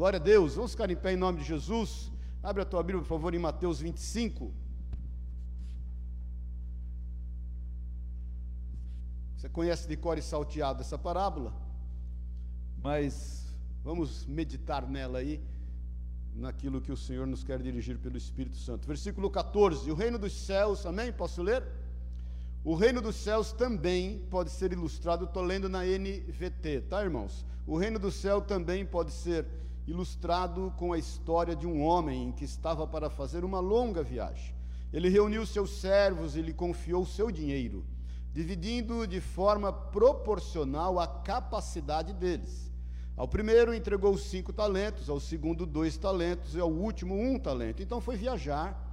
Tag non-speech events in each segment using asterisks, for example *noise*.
Glória a Deus. Vamos ficar em pé em nome de Jesus. Abre a tua Bíblia, por favor, em Mateus 25. Você conhece de cor e salteado essa parábola, mas vamos meditar nela aí, naquilo que o Senhor nos quer dirigir pelo Espírito Santo. Versículo 14: O reino dos céus, amém? Posso ler? O reino dos céus também pode ser ilustrado, estou lendo na NVT, tá, irmãos? O reino do céu também pode ser ilustrado com a história de um homem que estava para fazer uma longa viagem. Ele reuniu seus servos e lhe confiou seu dinheiro, dividindo de forma proporcional à capacidade deles. Ao primeiro entregou cinco talentos, ao segundo dois talentos e ao último um talento. Então foi viajar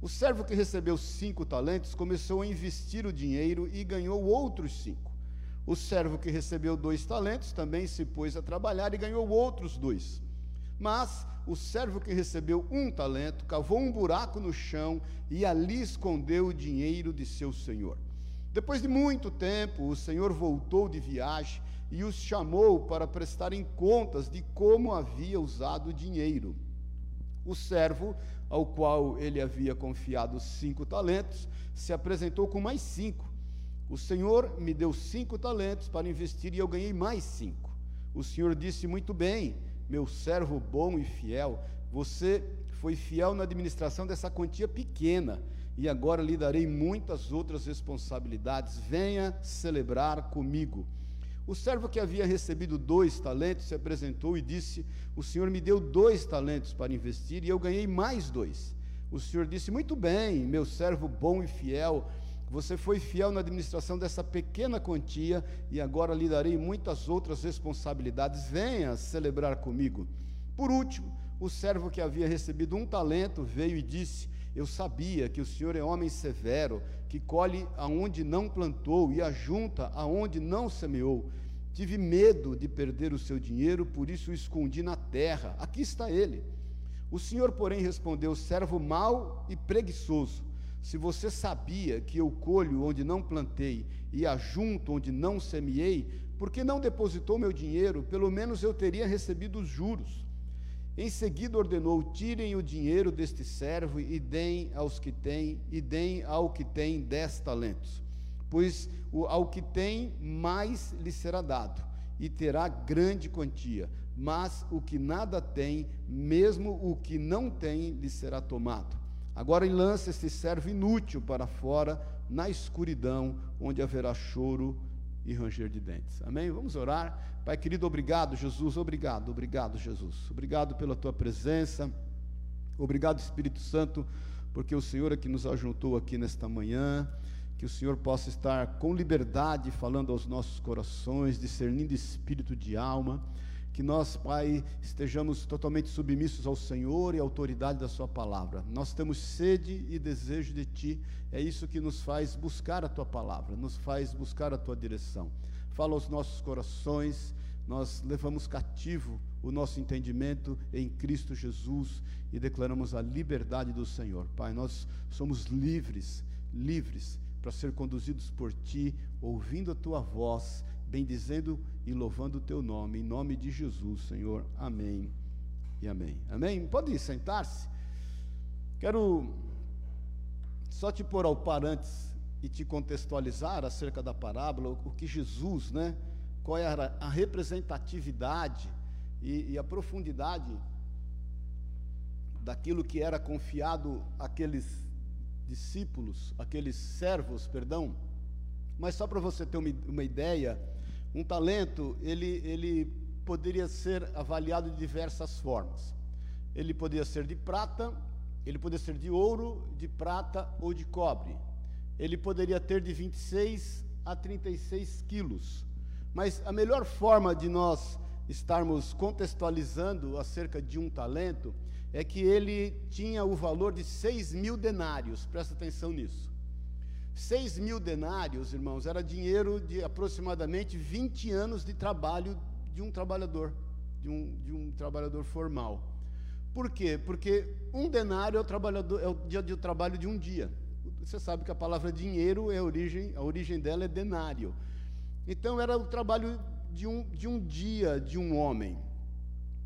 o servo que recebeu cinco talentos começou a investir o dinheiro e ganhou outros cinco. O servo que recebeu dois talentos também se pôs a trabalhar e ganhou outros dois. Mas o servo que recebeu um talento cavou um buraco no chão e ali escondeu o dinheiro de seu senhor. Depois de muito tempo, o senhor voltou de viagem e os chamou para prestarem contas de como havia usado o dinheiro. O servo ao qual ele havia confiado cinco talentos, se apresentou com mais cinco. O Senhor me deu cinco talentos para investir e eu ganhei mais cinco. O Senhor disse: Muito bem, meu servo bom e fiel, você foi fiel na administração dessa quantia pequena e agora lhe darei muitas outras responsabilidades. Venha celebrar comigo. O servo que havia recebido dois talentos se apresentou e disse: O senhor me deu dois talentos para investir e eu ganhei mais dois. O senhor disse: Muito bem, meu servo bom e fiel. Você foi fiel na administração dessa pequena quantia e agora lhe darei muitas outras responsabilidades. Venha celebrar comigo. Por último, o servo que havia recebido um talento veio e disse: Eu sabia que o senhor é homem severo, que colhe aonde não plantou e ajunta aonde não semeou. Tive medo de perder o seu dinheiro, por isso o escondi na terra. Aqui está ele. O senhor, porém, respondeu: servo mau e preguiçoso. Se você sabia que eu colho onde não plantei e ajunto onde não semeei, por que não depositou meu dinheiro? Pelo menos eu teria recebido os juros. Em seguida ordenou: tirem o dinheiro deste servo e deem aos que têm, e deem ao que tem dez talentos. Pois ao que tem, mais lhe será dado, e terá grande quantia. Mas o que nada tem, mesmo o que não tem, lhe será tomado. Agora lança este servo inútil para fora, na escuridão, onde haverá choro e ranger de dentes. Amém? Vamos orar. Pai querido, obrigado, Jesus. Obrigado, obrigado, Jesus. Obrigado pela tua presença. Obrigado, Espírito Santo, porque o Senhor é que nos ajuntou aqui nesta manhã. Que o Senhor possa estar com liberdade falando aos nossos corações, discernindo espírito de alma que nós, Pai, estejamos totalmente submissos ao Senhor e à autoridade da Sua palavra. Nós temos sede e desejo de Ti, é isso que nos faz buscar a Tua palavra, nos faz buscar a Tua direção. Fala aos nossos corações, nós levamos cativo o nosso entendimento em Cristo Jesus e declaramos a liberdade do Senhor. Pai, nós somos livres, livres para ser conduzidos por Ti, ouvindo a Tua voz bendizendo e louvando o teu nome, em nome de Jesus, Senhor. Amém e amém. Amém? Pode sentar-se. Quero só te pôr ao par antes e te contextualizar acerca da parábola, o que Jesus, né? Qual era a representatividade e, e a profundidade daquilo que era confiado àqueles discípulos, aqueles servos, perdão. Mas só para você ter uma, uma ideia, um talento, ele, ele poderia ser avaliado de diversas formas. Ele poderia ser de prata, ele poderia ser de ouro, de prata ou de cobre. Ele poderia ter de 26 a 36 quilos. Mas a melhor forma de nós estarmos contextualizando acerca de um talento é que ele tinha o valor de 6 mil denários, presta atenção nisso. 6 mil denários, irmãos, era dinheiro de aproximadamente 20 anos de trabalho de um trabalhador, de um, de um trabalhador formal. Por quê? Porque um denário é o, trabalhador, é o dia de trabalho de um dia. Você sabe que a palavra dinheiro é a origem, a origem dela é denário. Então era o trabalho de um, de um dia de um homem.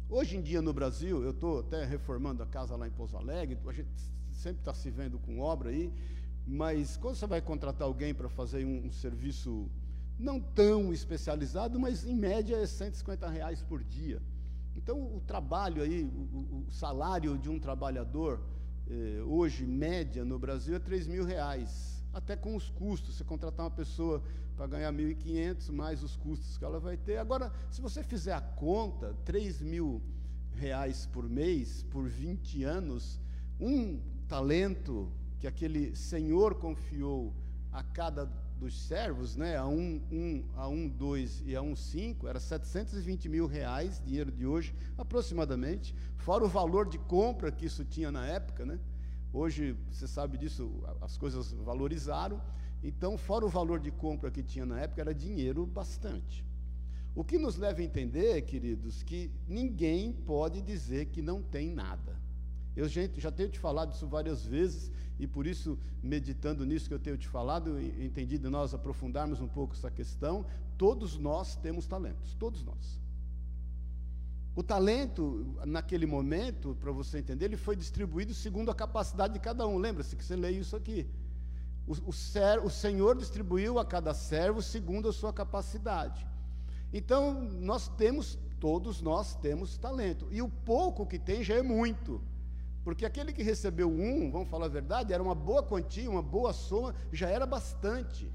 Hoje em dia no Brasil, eu estou até reformando a casa lá em Pouso Alegre, a gente sempre está se vendo com obra aí, mas quando você vai contratar alguém para fazer um, um, serviço não tão especializado, mas em média é 150 reais por dia. Então o trabalho aí, o, o salário de um trabalhador, eh, hoje, média no Brasil, é 3 mil reais. Até com os custos, você contratar uma pessoa para ganhar 1.500, mais os custos que ela vai ter. Agora, se você fizer a conta, 3 mil reais por mês, por 20 anos, um talento que aquele senhor confiou a cada dos servos, né, a um, um, a um, dois e a um cinco, era 720 mil reais, dinheiro de hoje, aproximadamente, fora o valor de compra que isso tinha na época, né? Hoje, você sabe disso, as coisas valorizaram, então, fora o valor de compra que tinha na época, era dinheiro bastante. O que nos leva a entender, queridos, que ninguém pode dizer que não tem nada. Eu já tenho te falado isso várias vezes, e por isso, meditando nisso que eu tenho te falado, entendi de nós aprofundarmos um pouco essa questão. Todos nós temos talentos, todos nós. O talento, naquele momento, para você entender, ele foi distribuído segundo a capacidade de cada um. Lembra-se que você lê isso aqui. O, o, ser, o Senhor distribuiu a cada servo segundo a sua capacidade. Então, nós temos, todos nós temos talento. E o pouco que tem já é muito. Porque aquele que recebeu um, vamos falar a verdade, era uma boa quantia, uma boa soma, já era bastante.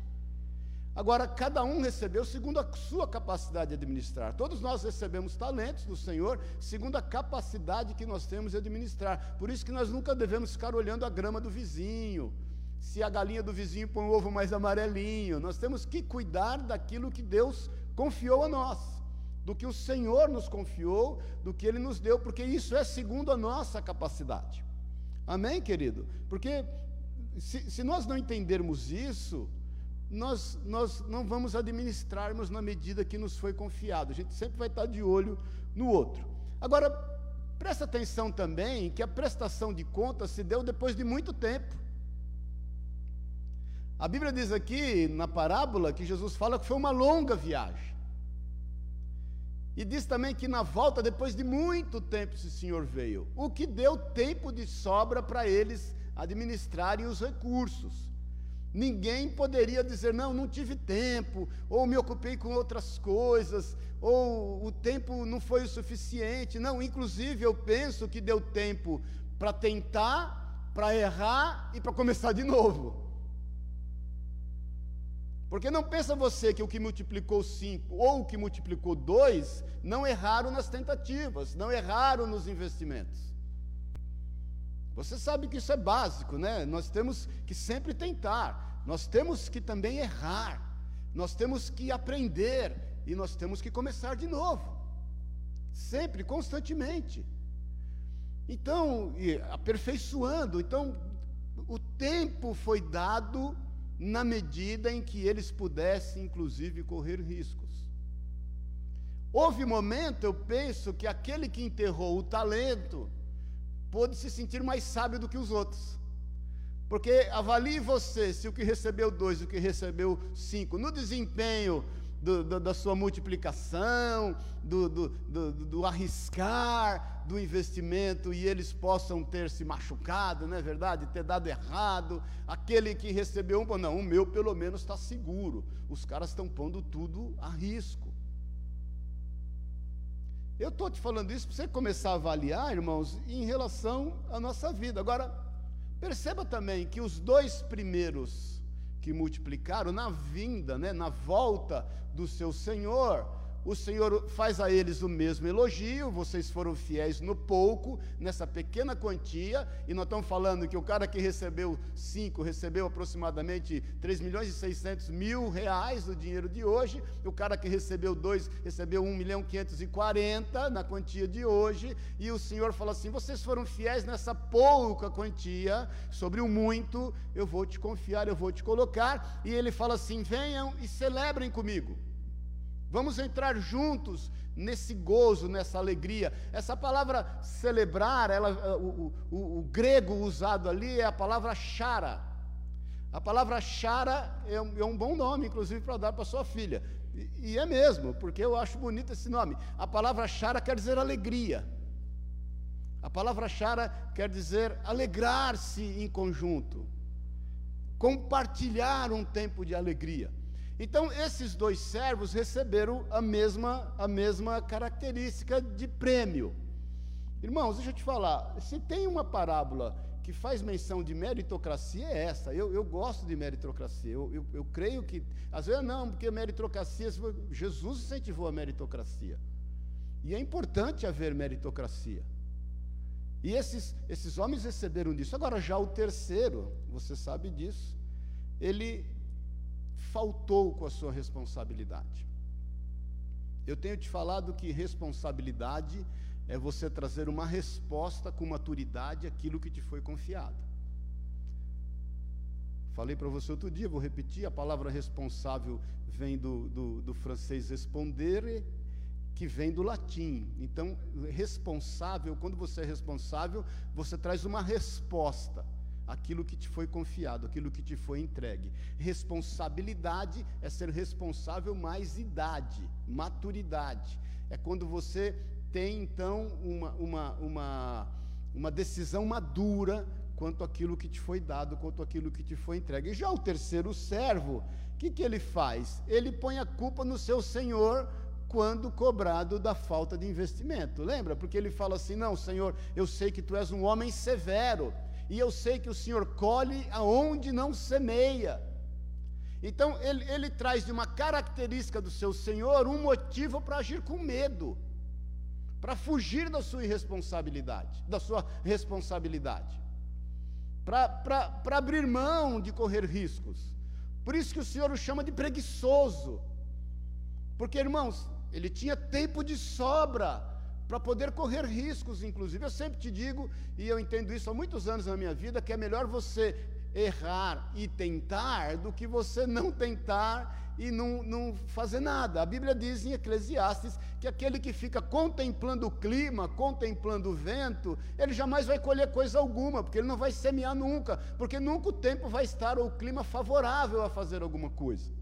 Agora, cada um recebeu segundo a sua capacidade de administrar. Todos nós recebemos talentos do Senhor segundo a capacidade que nós temos de administrar. Por isso que nós nunca devemos ficar olhando a grama do vizinho. Se a galinha do vizinho põe um ovo mais amarelinho, nós temos que cuidar daquilo que Deus confiou a nós do que o Senhor nos confiou, do que Ele nos deu, porque isso é segundo a nossa capacidade. Amém, querido? Porque se, se nós não entendermos isso, nós, nós não vamos administrarmos na medida que nos foi confiado. A gente sempre vai estar de olho no outro. Agora, presta atenção também que a prestação de contas se deu depois de muito tempo. A Bíblia diz aqui, na parábola, que Jesus fala que foi uma longa viagem. E diz também que na volta, depois de muito tempo, esse senhor veio, o que deu tempo de sobra para eles administrarem os recursos. Ninguém poderia dizer, não, não tive tempo, ou me ocupei com outras coisas, ou o tempo não foi o suficiente. Não, inclusive eu penso que deu tempo para tentar, para errar e para começar de novo. Porque não pensa você que o que multiplicou cinco ou o que multiplicou dois não erraram nas tentativas, não erraram nos investimentos. Você sabe que isso é básico, né? Nós temos que sempre tentar, nós temos que também errar, nós temos que aprender e nós temos que começar de novo, sempre, constantemente. Então, aperfeiçoando, então, o tempo foi dado na medida em que eles pudessem, inclusive, correr riscos. Houve momento, eu penso, que aquele que enterrou o talento pôde se sentir mais sábio do que os outros. Porque avalie você se o que recebeu dois, o que recebeu cinco, no desempenho do, do, da sua multiplicação, do, do, arriscar, do investimento, e eles possam ter se machucado, não é verdade? Ter dado errado. Aquele que recebeu um, não, o meu pelo menos está seguro. Os caras estão pondo tudo a risco. Eu estou te falando isso para você começar a avaliar, irmãos, em relação à nossa vida. Agora, perceba também que os dois primeiros que multiplicaram, na vinda, né, na volta do seu Senhor, o Senhor faz a eles o mesmo elogio, vocês foram fiéis no pouco, nessa pequena quantia, e nós estamos falando que o cara que recebeu cinco, recebeu aproximadamente 3 milhões e 600 mil reais do dinheiro de hoje, o cara que recebeu dois, recebeu 1 milhão 540 na quantia de hoje, e o Senhor fala assim, vocês foram fiéis nessa pouca quantia, sobre o muito, eu vou te confiar, eu vou te colocar, e ele fala assim, venham e celebrem comigo, Vamos entrar juntos nesse gozo, nessa alegria. Essa palavra celebrar, ela, o, o, o, o grego usado ali é a palavra chara. A palavra chara é um, é um bom nome, inclusive, para dar para sua filha. E, e é mesmo, porque eu acho bonito esse nome. A palavra chara quer dizer alegria. A palavra chara quer dizer alegrar-se em conjunto, compartilhar um tempo de alegria. Então, esses dois servos receberam a mesma, a mesma característica de prêmio. Irmãos, deixa eu te falar, se tem uma parábola que faz menção de meritocracia, é essa. Eu, eu gosto de meritocracia. Eu, eu, eu creio que, às vezes, não, porque meritocracia, Jesus incentivou a meritocracia. E é importante haver meritocracia. E esses, esses homens receberam disso. Agora, já o terceiro, você sabe disso, ele faltou com a sua responsabilidade. Eu tenho te falado que responsabilidade é você trazer uma resposta com maturidade àquilo que te foi confiado. Falei para você outro dia, vou repetir: a palavra responsável vem do, do, do francês responder, que vem do latim. Então, responsável, quando você é responsável, você traz uma resposta aquilo que te foi confiado, aquilo que te foi entregue. Responsabilidade é ser responsável mais idade, maturidade. É quando você tem então uma, uma, uma, uma decisão madura quanto aquilo que te foi dado, quanto aquilo que te foi entregue. E já o terceiro servo, o que, que ele faz? Ele põe a culpa no seu senhor quando cobrado da falta de investimento. Lembra? Porque ele fala assim: Não, Senhor, eu sei que tu és um homem severo e eu sei que o Senhor colhe aonde não semeia. Então, ele, ele traz de uma característica do seu Senhor um motivo para agir com medo, para fugir da sua irresponsabilidade, da sua responsabilidade, para abrir mão de correr riscos. Por isso que o Senhor o chama de preguiçoso. Porque, irmãos, ele tinha tempo de sobra para poder correr riscos, inclusive. Eu sempre te digo, e eu entendo isso há muitos anos na minha vida, que é melhor você errar e tentar do que você não tentar e não, não fazer nada. A Bíblia diz em Eclesiastes que aquele que fica contemplando o clima, contemplando o vento, ele jamais vai colher coisa alguma, porque ele não vai semear nunca, porque nunca o tempo vai estar ou o clima favorável a fazer alguma coisa.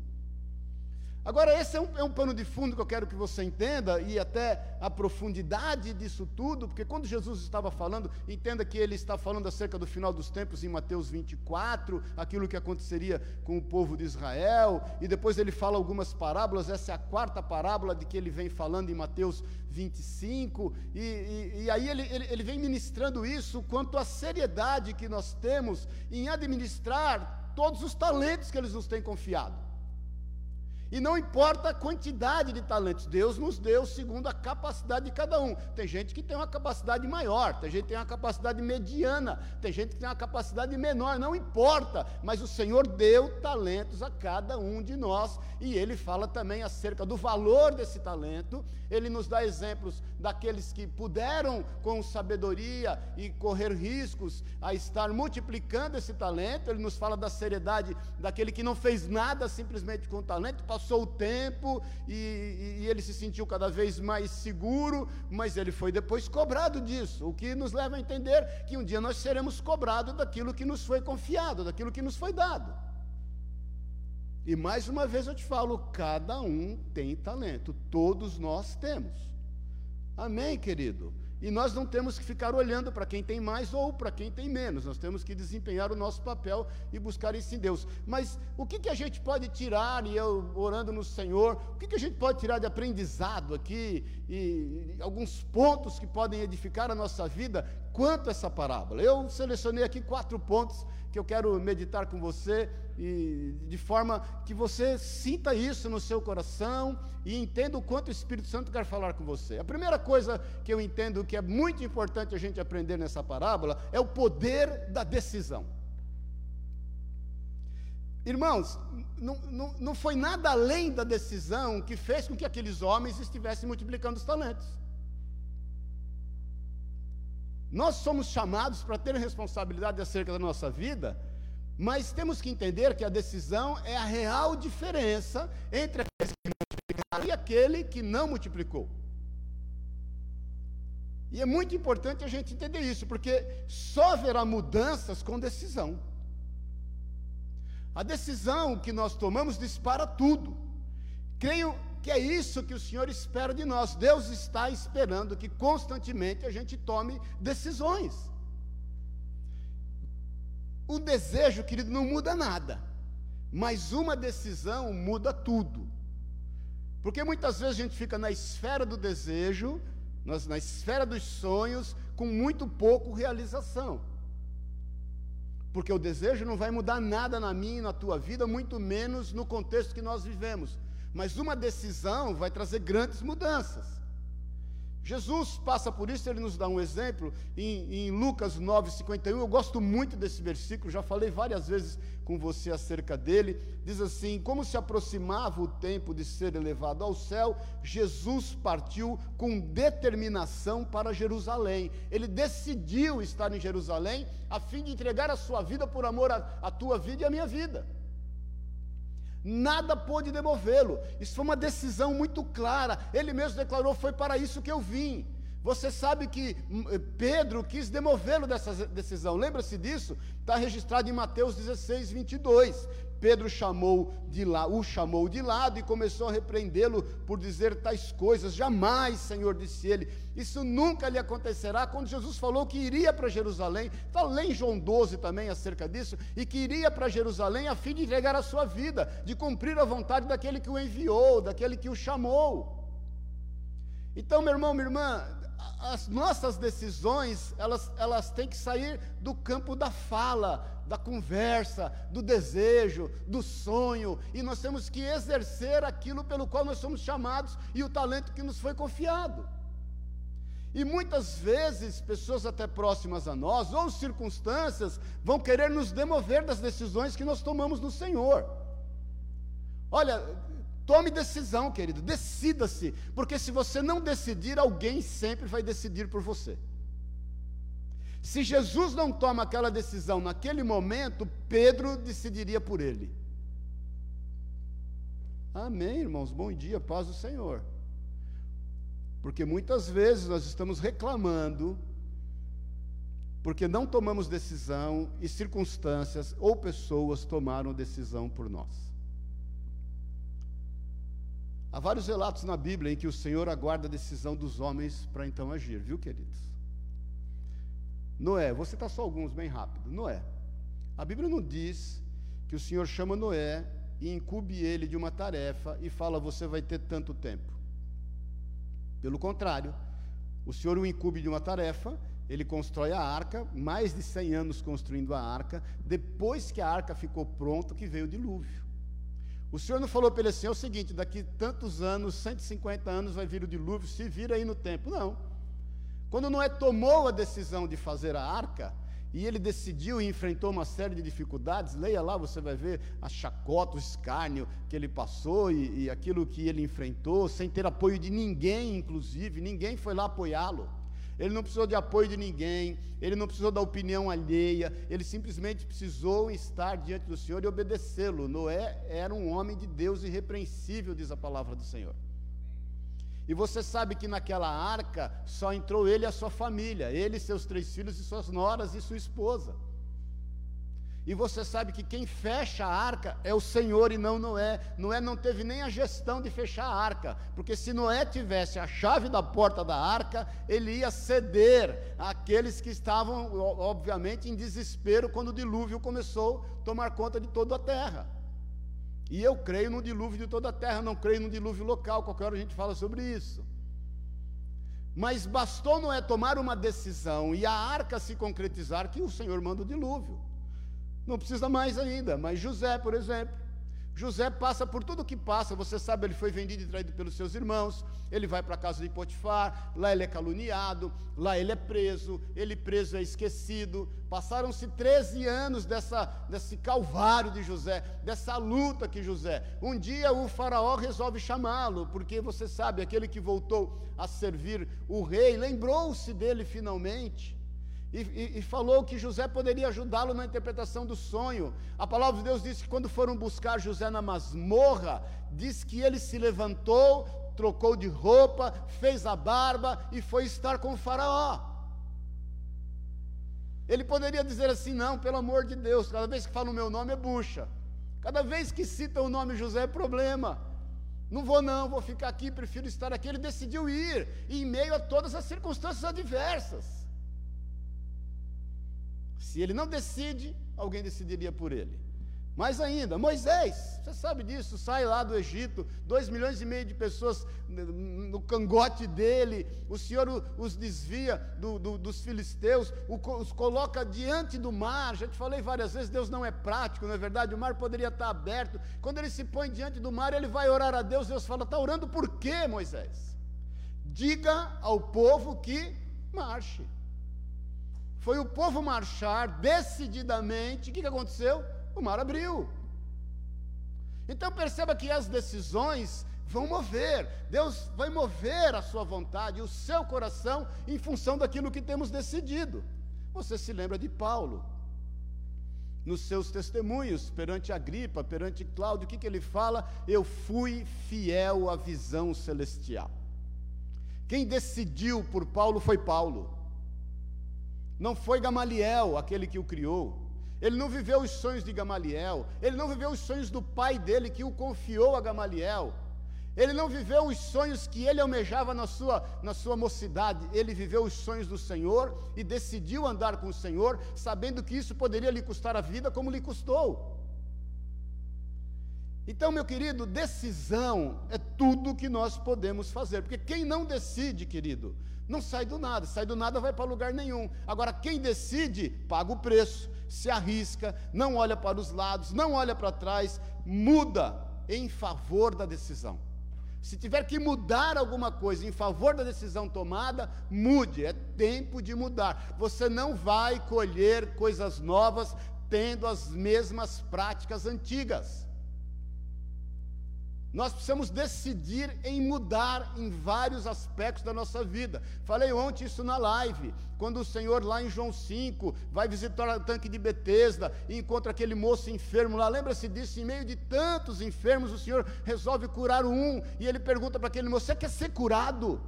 Agora, esse é um, é um, pano de fundo que eu quero que você entenda, e até a profundidade disso tudo, porque quando Jesus estava falando, entenda que ele está falando acerca do final dos tempos em Mateus 24, aquilo que aconteceria com o povo de Israel, e depois ele fala algumas parábolas, essa é a quarta parábola de que ele vem falando em Mateus 25, e, e, e aí ele, ele, ele vem ministrando isso quanto à seriedade que nós temos em administrar todos os talentos que eles nos têm confiado. E não importa a quantidade de talentos, Deus nos deu segundo a capacidade de cada um. Tem gente que tem uma capacidade maior, tem gente que tem uma capacidade mediana, tem gente que tem uma capacidade menor, não importa, mas o Senhor deu talentos a cada um de nós, e ele fala também acerca do valor desse talento. Ele nos dá exemplos daqueles que puderam, com sabedoria e correr riscos, a estar multiplicando esse talento. Ele nos fala da seriedade daquele que não fez nada simplesmente com o talento, passou o tempo e, e, ele se sentiu cada vez mais seguro, mas ele foi depois cobrado disso, o que nos leva a entender que um dia nós seremos cobrados daquilo que nos foi confiado, daquilo que nos foi dado. E mais uma vez eu te falo: cada um tem talento, todos nós temos. Amém, querido? E nós não temos que ficar olhando para quem tem mais ou para quem tem menos, nós temos que desempenhar o nosso papel e buscar isso em Deus. Mas o que, que a gente pode tirar, e eu orando no Senhor, o que, que a gente pode tirar de aprendizado aqui, e, e alguns pontos que podem edificar a nossa vida quanto essa parábola? Eu selecionei aqui quatro pontos que eu quero meditar com você e de forma que você sinta isso no seu coração e entenda o quanto o Espírito Santo quer falar com você. A primeira coisa que eu entendo que é muito importante a gente aprender nessa parábola é o poder da decisão. Irmãos, não, não, não foi nada além da decisão que fez com que aqueles homens estivessem multiplicando os talentos. Nós somos chamados para ter responsabilidade acerca da nossa vida, mas temos que entender que a decisão é a real diferença entre aquele que multiplicou e aquele que não multiplicou. E é muito importante a gente entender isso, porque só haverá mudanças com decisão. A decisão que nós tomamos dispara tudo. Creio que é isso que o Senhor espera de nós. Deus está esperando que constantemente a gente tome decisões. O desejo, querido, não muda nada, mas uma decisão muda tudo. Porque muitas vezes a gente fica na esfera do desejo, na esfera dos sonhos, com muito pouco realização. Porque o desejo não vai mudar nada na minha e na tua vida, muito menos no contexto que nós vivemos. Mas uma decisão vai trazer grandes mudanças. Jesus passa por isso, ele nos dá um exemplo em, em Lucas 9,51. Eu gosto muito desse versículo, já falei várias vezes com você acerca dele. Diz assim: Como se aproximava o tempo de ser elevado ao céu, Jesus partiu com determinação para Jerusalém. Ele decidiu estar em Jerusalém a fim de entregar a sua vida por amor à tua vida e à minha vida nada pôde demovê-lo. Isso foi uma decisão muito clara. Ele mesmo declarou: Foi para isso que eu vim. Você sabe que hum, eh, Pedro quis demovê-lo dessa decisão. Lembra-se disso? Está registrado em Mateus 16, 22. Pedro chamou de lá, o chamou de lado e começou a repreendê-lo por dizer tais coisas. Jamais, Senhor, disse ele, isso nunca lhe acontecerá. Quando Jesus falou que iria para Jerusalém, falei em João 12 também acerca disso, e que iria para Jerusalém a fim de entregar a sua vida, de cumprir a vontade daquele que o enviou, daquele que o chamou. Então, meu irmão, minha irmã, as nossas decisões, elas, elas têm que sair do campo da fala, da conversa, do desejo, do sonho, e nós temos que exercer aquilo pelo qual nós somos chamados e o talento que nos foi confiado. E muitas vezes, pessoas até próximas a nós, ou circunstâncias, vão querer nos demover das decisões que nós tomamos no Senhor. Olha, Tome decisão, querido, decida-se, porque se você não decidir, alguém sempre vai decidir por você. Se Jesus não toma aquela decisão naquele momento, Pedro decidiria por ele. Amém, irmãos, bom dia, paz do Senhor. Porque muitas vezes nós estamos reclamando, porque não tomamos decisão e circunstâncias ou pessoas tomaram decisão por nós. Há vários relatos na Bíblia em que o Senhor aguarda a decisão dos homens para então agir, viu, queridos? Noé, vou citar só alguns bem rápido. Noé. A Bíblia não diz que o Senhor chama Noé e incube ele de uma tarefa e fala: Você vai ter tanto tempo. Pelo contrário, o Senhor o incube de uma tarefa, ele constrói a arca, mais de 100 anos construindo a arca, depois que a arca ficou pronta, que veio o dilúvio. O Senhor não falou para ele assim: é o seguinte, daqui tantos anos, 150 anos, vai vir o dilúvio, se vira aí no tempo. Não. Quando Noé tomou a decisão de fazer a arca, e ele decidiu e enfrentou uma série de dificuldades, leia lá, você vai ver a chacota, o escárnio que ele passou e, e aquilo que ele enfrentou, sem ter apoio de ninguém, inclusive, ninguém foi lá apoiá-lo ele não precisou de apoio de ninguém, ele não precisou da opinião alheia, ele simplesmente precisou estar diante do Senhor e obedecê-lo. Noé era um homem de Deus irrepreensível, diz a palavra do Senhor. E você sabe que naquela arca só entrou ele e a sua família, ele, seus três filhos e suas noras e sua esposa. E você sabe que quem fecha a arca é o Senhor e não Noé. Noé não teve nem a gestão de fechar a arca, porque se Noé tivesse a chave da porta da arca, ele ia ceder àqueles que estavam, obviamente, em desespero quando o dilúvio começou a tomar conta de toda a terra. E eu creio no dilúvio de toda a terra, não creio no dilúvio local, qualquer hora a gente fala sobre isso. Mas bastou Noé tomar uma decisão e a arca se concretizar que o Senhor manda o dilúvio. Não precisa mais ainda, mas José, por exemplo. José passa por tudo o que passa, você sabe, ele foi vendido e traído pelos seus irmãos, ele vai para a casa de Potifar, lá ele é caluniado, lá ele é preso, ele preso é esquecido. Passaram-se 13 anos dessa, desse calvário de José, dessa luta que José. Um dia o faraó resolve chamá-lo, porque você sabe, aquele que voltou a servir o rei, lembrou-se dele finalmente e, e, e falou que José poderia ajudá-lo na interpretação do sonho. A palavra de Deus diz que quando foram buscar José na masmorra, diz que ele se levantou, trocou de roupa, fez a barba e foi estar com o Faraó. Ele poderia dizer assim: não, pelo amor de Deus, cada vez que fala o meu nome é bucha. Cada vez que cita o nome José é problema. Não vou não, vou ficar aqui, prefiro estar aqui. Ele decidiu ir, em meio a todas as circunstâncias adversas. Se ele não decide, alguém decidiria por ele. Mais ainda, Moisés, você sabe disso, sai lá do Egito, dois milhões e meio de pessoas no cangote dele, o Senhor os desvia do, do, dos filisteus, os coloca diante do mar, já te falei várias vezes, Deus não é prático, não é verdade? O mar poderia estar aberto, quando ele se põe diante do mar, ele vai orar a Deus, Deus fala, está orando por quê, Moisés? Diga ao povo que marche. Foi o povo marchar decididamente, o que, que aconteceu? o mar abriu. Então perceba que as decisões vão mover, Deus vai mover a sua vontade, o seu coração, em função daquilo que temos decidido. Você se lembra de Paulo, nos seus testemunhos, perante a gripa, perante Cláudio, o que, que ele fala? Eu fui fiel à visão celestial. Quem decidiu por Paulo foi Paulo, não foi Gamaliel, aquele que o criou. Ele não viveu os sonhos de Gamaliel, ele não viveu os sonhos do pai dele que o confiou a Gamaliel. Ele não viveu os sonhos que ele almejava na sua, na sua mocidade, ele viveu os sonhos do Senhor e decidiu andar com o Senhor, sabendo que isso poderia lhe custar a vida, como lhe custou. Então, meu querido, decisão é tudo que nós podemos fazer, porque quem não decide, querido, não sai do nada, sai do nada vai para lugar nenhum. Agora, quem decide, paga o preço se arrisca, não olha para os lados, não olha para trás, muda em favor da decisão. Se tiver que mudar alguma coisa em favor da decisão tomada, mude, é tempo de mudar. Você não vai colher coisas novas tendo as mesmas práticas antigas. Nós precisamos decidir em mudar em vários aspectos da nossa vida. Falei ontem isso na live, quando o Senhor lá em João 5 vai visitar o tanque de Betesda e encontra aquele moço enfermo lá. Lembra-se disso? Em meio de tantos enfermos, o Senhor resolve curar um e ele pergunta para aquele moço: "Você quer ser curado?"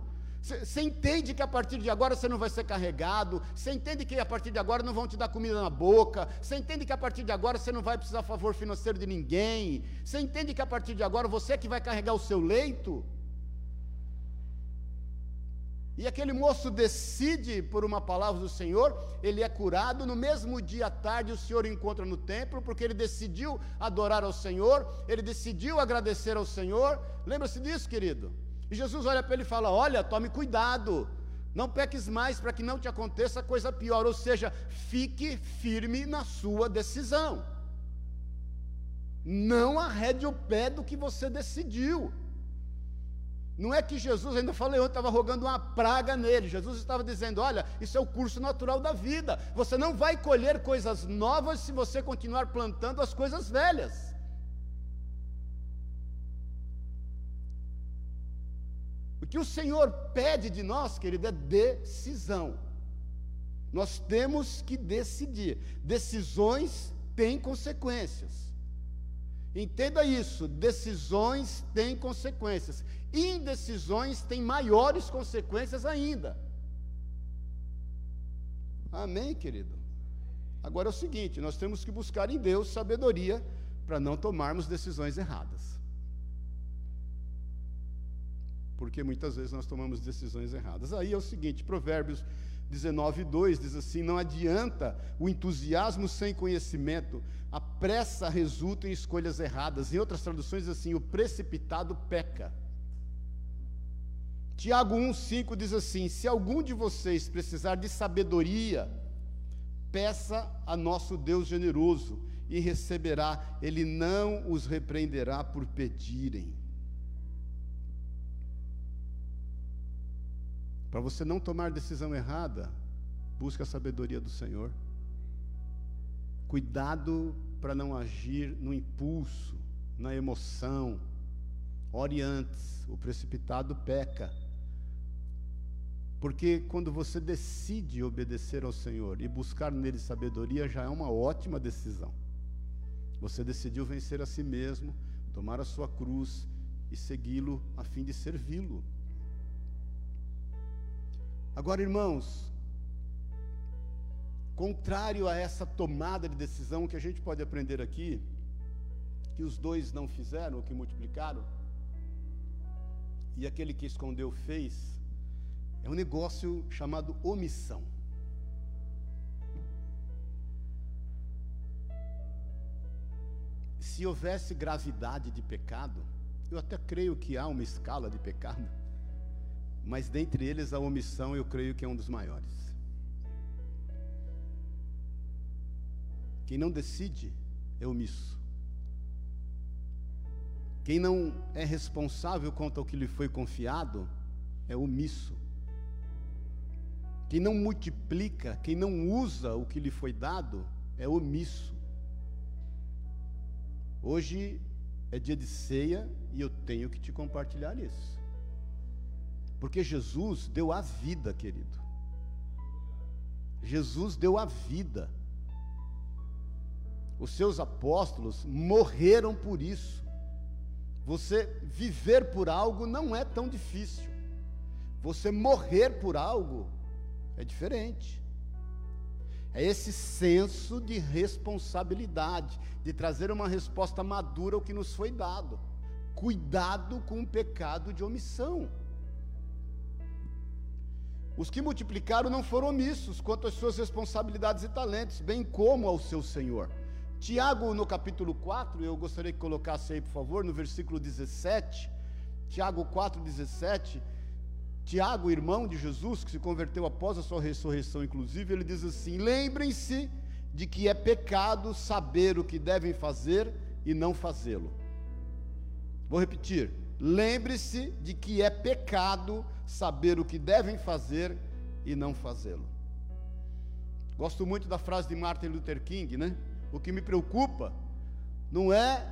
Você entende que a partir de agora você não vai ser carregado, você entende que a partir de agora não vão te dar comida na boca, você entende que a partir de agora você não vai precisar favor financeiro de ninguém, você entende que a partir de agora você é que vai carregar o seu leito. E aquele moço decide por uma palavra do Senhor, ele é curado, no mesmo dia à tarde o Senhor o encontra no templo, porque ele decidiu adorar ao Senhor, ele decidiu agradecer ao Senhor. Lembra-se disso, querido? E Jesus olha para ele e fala: Olha, tome cuidado, não peques mais para que não te aconteça coisa pior, ou seja, fique firme na sua decisão. Não arrede o pé do que você decidiu. Não é que Jesus, ainda falei ontem, estava rogando uma praga nele. Jesus estava dizendo: olha, isso é o curso natural da vida. Você não vai colher coisas novas se você continuar plantando as coisas velhas. O que o Senhor pede de nós, querido, é decisão. Nós temos que decidir. Decisões têm consequências. Entenda isso: decisões têm consequências. Indecisões têm maiores consequências ainda. Amém, querido? Agora é o seguinte: nós temos que buscar em Deus sabedoria para não tomarmos decisões erradas porque muitas vezes nós tomamos decisões erradas. Aí é o seguinte, Provérbios 19, 2 diz assim: Não adianta o entusiasmo sem conhecimento, a pressa resulta em escolhas erradas. Em outras traduções, assim: o precipitado peca. Tiago 1,5 diz assim: Se algum de vocês precisar de sabedoria, peça a nosso Deus generoso e receberá, ele não os repreenderá por pedirem. Para você não tomar decisão errada, busque a sabedoria do Senhor. Cuidado para não agir no impulso, na emoção. Ore antes, o precipitado peca. Porque quando você decide obedecer ao Senhor e buscar nele sabedoria, já é uma ótima decisão. Você decidiu vencer a si mesmo, tomar a sua cruz e segui-lo a fim de servi-lo. Agora, irmãos, contrário a essa tomada de decisão, que a gente pode aprender aqui que os dois não fizeram, o que multiplicaram, e aquele que escondeu fez, é um negócio chamado omissão. Se houvesse gravidade de pecado, eu até creio que há uma escala de pecado, mas dentre eles a omissão eu creio que é um dos maiores. Quem não decide é omisso. Quem não é responsável quanto ao que lhe foi confiado é omisso. Quem não multiplica, quem não usa o que lhe foi dado é omisso. Hoje é dia de ceia e eu tenho que te compartilhar isso. Porque Jesus deu a vida, querido. Jesus deu a vida. Os seus apóstolos morreram por isso. Você viver por algo não é tão difícil. Você morrer por algo é diferente. É esse senso de responsabilidade, de trazer uma resposta madura ao que nos foi dado. Cuidado com o pecado de omissão. Os que multiplicaram não foram omissos quanto às suas responsabilidades e talentos, bem como ao seu Senhor. Tiago, no capítulo 4, eu gostaria que colocasse aí, por favor, no versículo 17. Tiago 4, 17. Tiago, irmão de Jesus, que se converteu após a sua ressurreição, inclusive, ele diz assim: Lembrem-se de que é pecado saber o que devem fazer e não fazê-lo. Vou repetir. Lembre-se de que é pecado saber o que devem fazer e não fazê-lo. Gosto muito da frase de Martin Luther King, né? O que me preocupa não é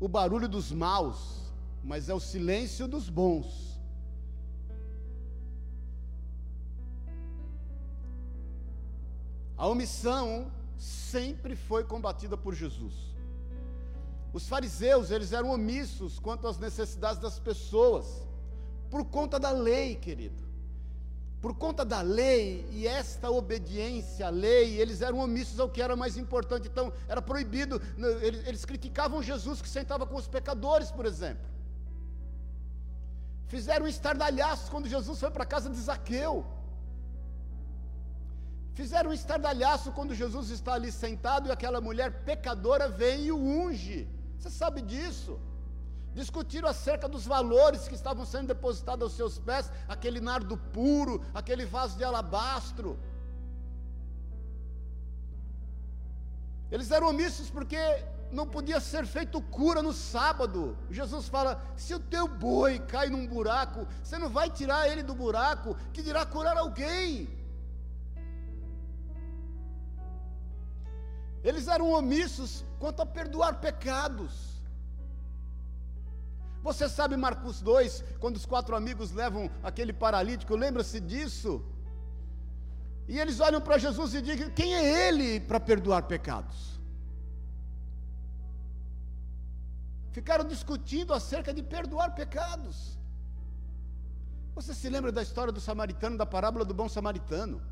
o barulho dos maus, mas é o silêncio dos bons. A omissão sempre foi combatida por Jesus. Os fariseus, eles eram omissos quanto às necessidades das pessoas, por conta da lei, querido por conta da lei e esta obediência à lei, eles eram omissos ao que era mais importante. Então, era proibido. Eles, criticavam Jesus que sentava com os pecadores, por exemplo. Fizeram estardalhaços quando Jesus foi para a casa de Zaqueu. Fizeram um estardalhaço quando Jesus está ali sentado e aquela mulher pecadora vem e o unge. Você sabe disso? discutiram acerca dos valores que estavam sendo depositados aos seus pés, aquele nardo puro, aquele vaso de alabastro. Eles eram omissos porque não podia ser feito cura no sábado. Jesus fala: se o teu boi cai num buraco, você não vai tirar ele do buraco, que dirá curar alguém. Eles eram omissos quanto a perdoar pecados. Você sabe Marcos 2, quando os quatro amigos levam aquele paralítico, lembra-se disso? E eles olham para Jesus e dizem: Quem é ele para perdoar pecados? Ficaram discutindo acerca de perdoar pecados. Você se lembra da história do samaritano, da parábola do bom samaritano?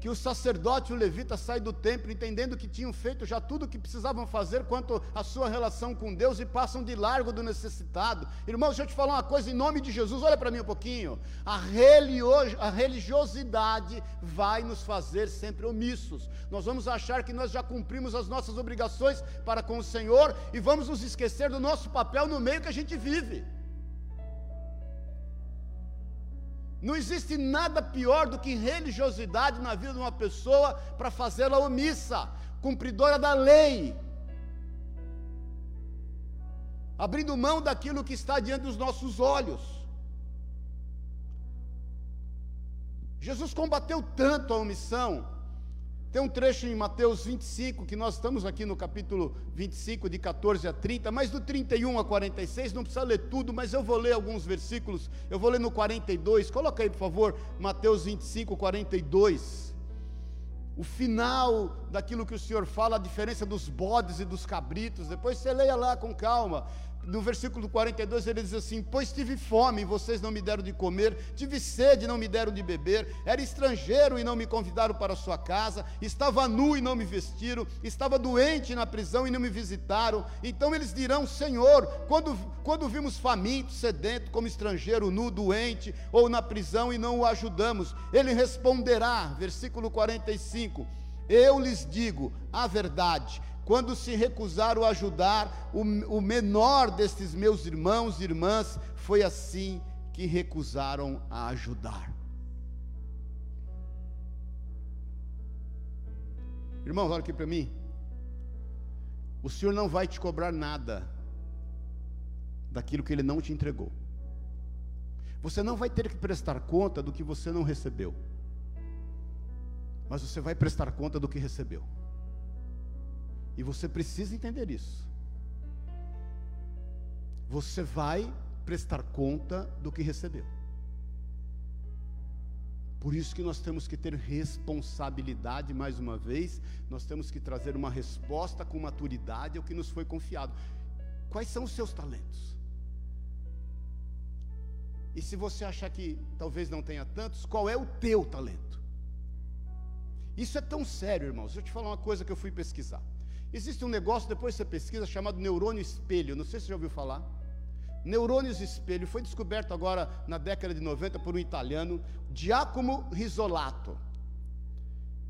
Que o sacerdote o levita saem do templo entendendo que tinham feito já tudo o que precisavam fazer quanto à sua relação com Deus e passam de largo do necessitado. Irmãos, deixa eu te falar uma coisa em nome de Jesus, olha para mim um pouquinho. A, a religiosidade vai nos fazer sempre omissos. Nós vamos achar que nós já cumprimos as nossas obrigações para com o Senhor e vamos nos esquecer do nosso papel no meio que a gente vive. Não existe nada pior do que religiosidade na vida de uma pessoa para fazê-la omissa, cumpridora da lei, abrindo mão daquilo que está diante dos nossos olhos. Jesus combateu tanto a omissão tem um trecho em Mateus 25, que nós estamos aqui no capítulo 25, de 14 a 30, mas do 31 a 46, não precisa ler tudo, mas eu vou ler alguns versículos. Eu vou ler no 42, coloca aí, por favor, Mateus 25, 42. O final daquilo que o Senhor fala, a diferença dos bodes e dos cabritos. Depois você leia lá com calma. No versículo 42 ele diz assim: Pois tive fome e vocês não me deram de comer, tive sede e não me deram de beber, era estrangeiro e não me convidaram para sua casa, estava nu e não me vestiram, estava doente na prisão e não me visitaram. Então eles dirão: Senhor, quando, quando vimos faminto, sedento, como estrangeiro, nu, doente ou na prisão e não o ajudamos, ele responderá, versículo 45: Eu lhes digo a verdade quando se recusaram a ajudar o, o menor destes meus irmãos e irmãs, foi assim que recusaram a ajudar. Irmãos, olha aqui para mim. O Senhor não vai te cobrar nada daquilo que Ele não te entregou. Você não vai ter que prestar conta do que você não recebeu, mas você vai prestar conta do que recebeu. E você precisa entender isso. Você vai prestar conta do que recebeu. Por isso que nós temos que ter responsabilidade mais uma vez, nós temos que trazer uma resposta com maturidade ao que nos foi confiado. Quais são os seus talentos? E se você achar que talvez não tenha tantos, qual é o teu talento? Isso é tão sério, irmãos. Deixa eu te falar uma coisa que eu fui pesquisar. Existe um negócio, depois você pesquisa, chamado neurônio espelho. Não sei se você já ouviu falar. Neurônios espelho foi descoberto agora na década de 90 por um italiano, Giacomo Risolato.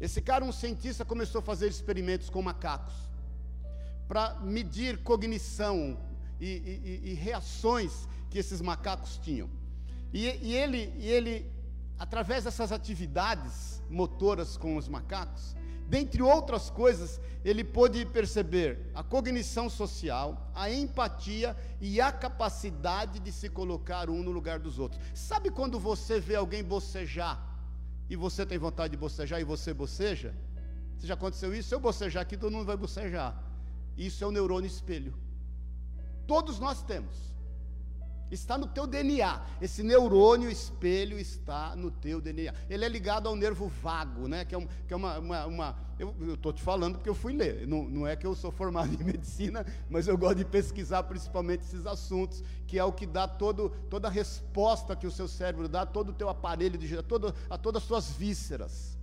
Esse cara, um cientista, começou a fazer experimentos com macacos para medir cognição e, e, e, reações que esses macacos tinham. E, e, ele, ele, através dessas atividades motoras com os macacos, Dentre outras coisas, ele pôde perceber a cognição social, a empatia e a capacidade de se colocar um no lugar dos outros. Sabe quando você vê alguém bocejar e você tem vontade de bocejar e você boceja? Já aconteceu isso? Se eu bocejar aqui, todo mundo vai bocejar. Isso é o neurônio espelho. Todos nós temos. Está no teu DNA. Esse neurônio espelho está no teu DNA. Ele é ligado ao nervo vago, né? Que é, um, que é uma, uma, uma Eu estou te falando porque eu fui ler. Não, não é que eu sou formado *laughs* em medicina, mas eu gosto de pesquisar principalmente esses assuntos, que é o que dá todo, toda a resposta que o seu cérebro dá, todo o teu aparelho de todo, a todas as suas vísceras.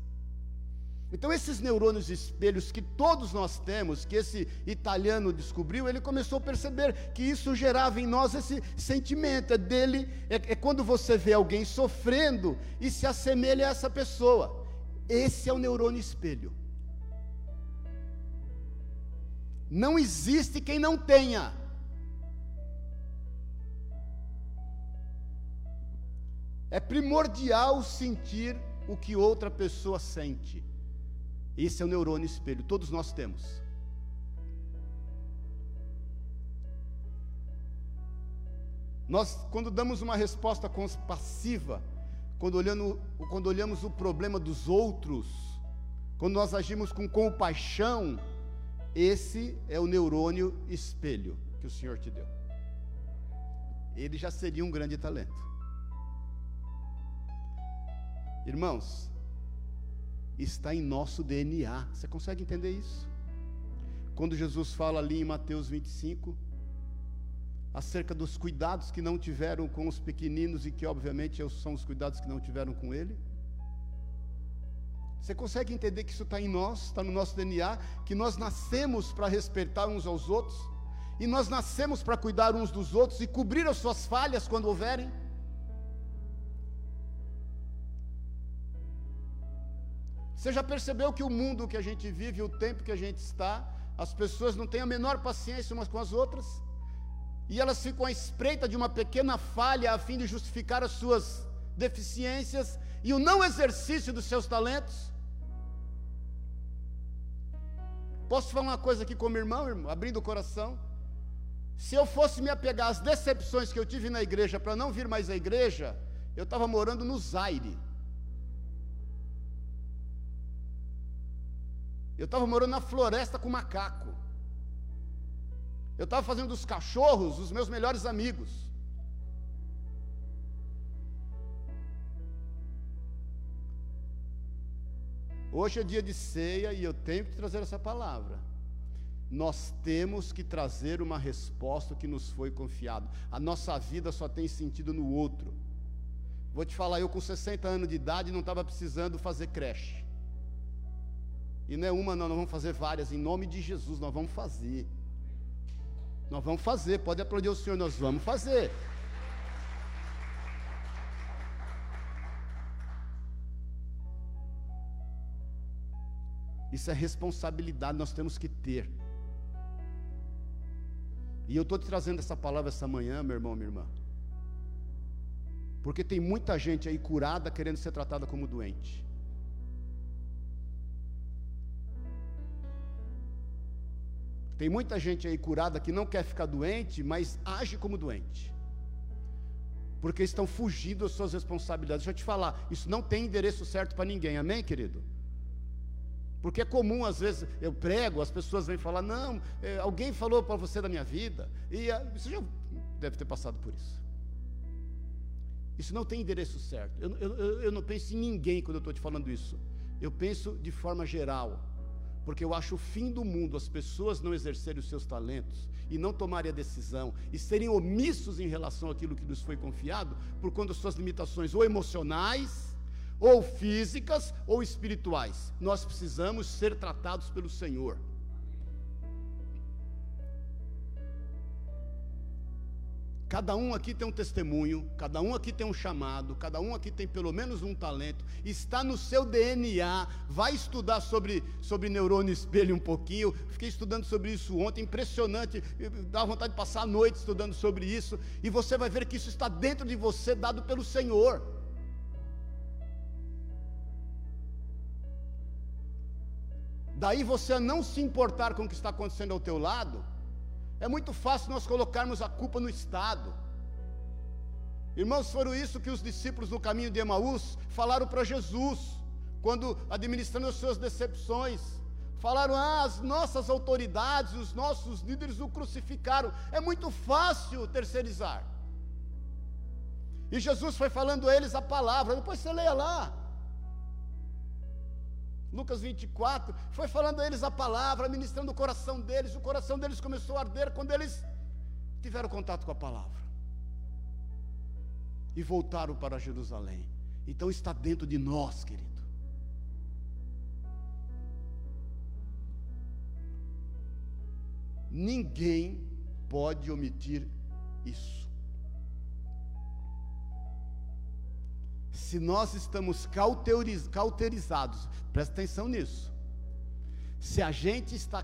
Então, esses neurônios espelhos que todos nós temos, que esse italiano descobriu, ele começou a perceber que isso gerava em nós esse sentimento. É dele, é, é quando você vê alguém sofrendo e se assemelha a essa pessoa. Esse é o neurônio espelho. Não existe quem não tenha. É primordial sentir o que outra pessoa sente. Esse é o neurônio espelho, todos nós temos. Nós, quando damos uma resposta passiva, quando, olhando, quando olhamos o problema dos outros, quando nós agimos com compaixão, esse é o neurônio espelho que o Senhor te deu. Ele já seria um grande talento. Irmãos, está em nosso DNA. Você consegue entender isso? Quando Jesus fala ali em Mateus 25, acerca dos cuidados que não tiveram com os pequeninos e que, obviamente, são os cuidados que não tiveram com ele. Você consegue entender que isso está em nós, está no nosso DNA, que nós nascemos para respeitar uns aos outros, e nós nascemos para cuidar uns dos outros e cobrir as suas falhas quando houverem? Você já percebeu que o mundo que a gente vive, o tempo que a gente está, as pessoas não têm a menor paciência umas com as outras? E elas ficam à espreita de uma pequena falha a fim de justificar as suas deficiências e o não exercício dos seus talentos? Posso falar uma coisa aqui como irmão, irmão, abrindo o coração? Se eu fosse me apegar às decepções que eu tive na igreja para não vir mais à igreja, eu estava morando no Zaire. Eu estava morando na floresta com macaco. Eu estava fazendo dos cachorros os meus melhores amigos. Hoje é dia de ceia e eu tenho que trazer essa palavra. nós temos que trazer uma resposta que nos foi confiado. A nossa vida só tem sentido no outro. Vou te falar, eu com 60 anos de idade não estava precisando fazer creche. E não é uma, não, nós vamos fazer várias, em nome de Jesus, nós vamos fazer. Nós vamos fazer, pode aplaudir o Senhor, nós vamos fazer. Isso é responsabilidade, nós temos que ter. E eu estou te trazendo essa palavra essa manhã, meu irmão, minha irmã. Porque tem muita gente aí curada querendo ser tratada como doente. Tem muita gente aí curada que não quer ficar doente, mas age como doente. Porque estão fugindo das suas responsabilidades. Deixa eu te falar, isso não tem endereço certo para ninguém, amém, querido? Porque é comum, às vezes, eu prego, as pessoas vêm falar, não, é, alguém falou para você da minha vida, e ah, você já deve ter passado por isso. Isso não tem endereço certo. Eu, eu, eu não penso em ninguém quando eu estou te falando isso. Eu penso de forma geral. Porque eu acho o fim do mundo as pessoas não exercerem os seus talentos e não tomarem a decisão e serem omissos em relação àquilo que nos foi confiado por conta das suas limitações ou emocionais ou físicas ou espirituais. Nós precisamos ser tratados pelo Senhor. Cada um aqui tem um testemunho, cada um aqui tem um chamado, cada um aqui tem pelo menos um talento, está no seu DNA. Vai estudar sobre, sobre neurônio espelho um pouquinho. Fiquei estudando sobre isso ontem, impressionante. Dá vontade de passar a noite estudando sobre isso, e você vai ver que isso está dentro de você, dado pelo Senhor. daí você não se importar com o que está acontecendo ao teu lado, é muito fácil nós colocarmos a culpa no Estado. Irmãos, foram isso que os discípulos no caminho de Emaús falaram para Jesus, quando administrando as suas decepções. Falaram, ah, as nossas autoridades, os nossos líderes o crucificaram. É muito fácil terceirizar. E Jesus foi falando a eles a palavra, depois você leia lá. Lucas 24, foi falando a eles a palavra, ministrando o coração deles, o coração deles começou a arder quando eles tiveram contato com a palavra. E voltaram para Jerusalém. Então está dentro de nós, querido. Ninguém pode omitir isso. Se nós estamos cauterizados, presta atenção nisso. Se a gente está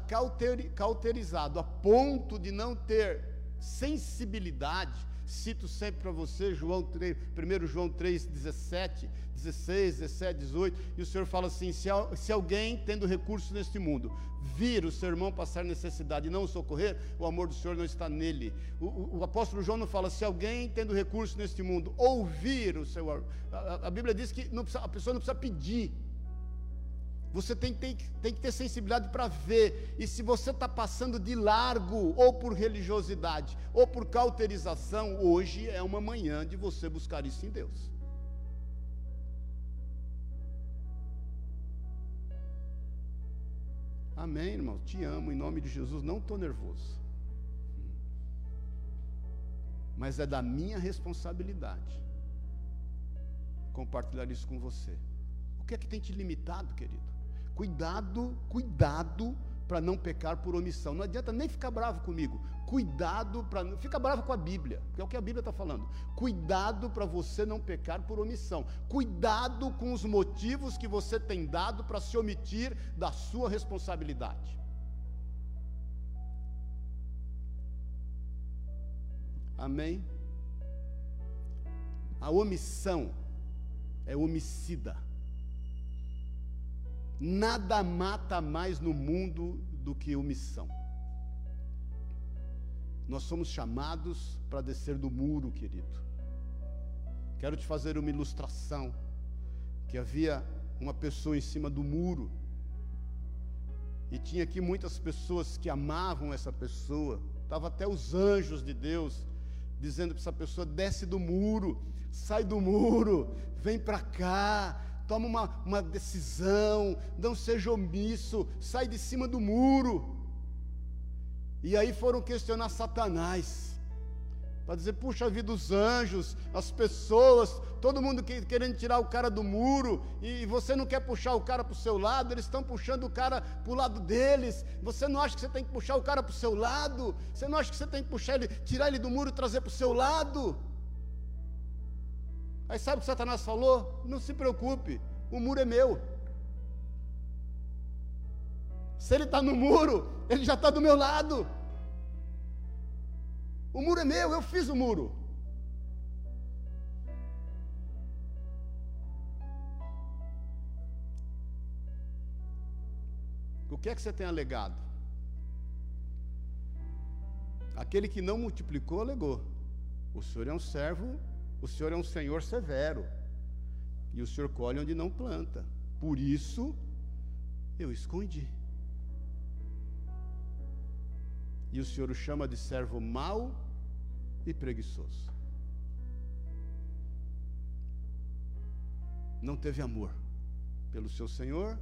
cauterizado a ponto de não ter sensibilidade, cito sempre para você João 3, 1 João 3, 17, 16, 17, 18, e o Senhor fala assim: se, se alguém tendo recursos neste mundo vir o seu irmão passar necessidade e não o socorrer, o amor do Senhor não está nele. O, o, o apóstolo João não fala: se alguém tendo recursos neste mundo ouvir o seu. A, a Bíblia diz que precisa, a pessoa não precisa pedir. Você tem, tem, tem que ter sensibilidade para ver. E se você está passando de largo, ou por religiosidade, ou por cauterização, hoje é uma manhã de você buscar isso em Deus. Amém, irmão. Te amo em nome de Jesus. Não estou nervoso. Mas é da minha responsabilidade compartilhar isso com você. O que é que tem te limitado, querido? Cuidado, cuidado para não pecar por omissão. Não adianta nem ficar bravo comigo. Cuidado para não. Fica bravo com a Bíblia, que é o que a Bíblia está falando. Cuidado para você não pecar por omissão. Cuidado com os motivos que você tem dado para se omitir da sua responsabilidade. Amém? A omissão é homicida. Nada mata mais no mundo do que omissão. Nós somos chamados para descer do muro, querido. Quero te fazer uma ilustração. Que havia uma pessoa em cima do muro. E tinha aqui muitas pessoas que amavam essa pessoa. Estava até os anjos de Deus dizendo para essa pessoa: desce do muro, sai do muro, vem para cá, toma uma, uma decisão, não seja omisso, sai de cima do muro. E aí foram questionar Satanás para dizer, puxa vida, os anjos, as pessoas, todo mundo que, querendo tirar o cara do muro, e você não quer puxar o cara para o seu lado, eles estão puxando o cara para o lado deles. Você não acha que você tem que puxar o cara para o seu lado? Você não acha que você tem que puxar ele, tirar ele do muro e trazer para o seu lado? Aí sabe o que Satanás falou? Não se preocupe, o muro é meu. Se ele está no muro, ele já está do meu lado. O muro é meu, eu fiz o muro. O que é que você tem alegado? Aquele que não multiplicou, alegou. O Senhor é um servo, o Senhor é um Senhor severo. E o Senhor colhe onde não planta. Por isso, eu escondi. E o Senhor o chama de servo mau e preguiçoso. Não teve amor pelo seu Senhor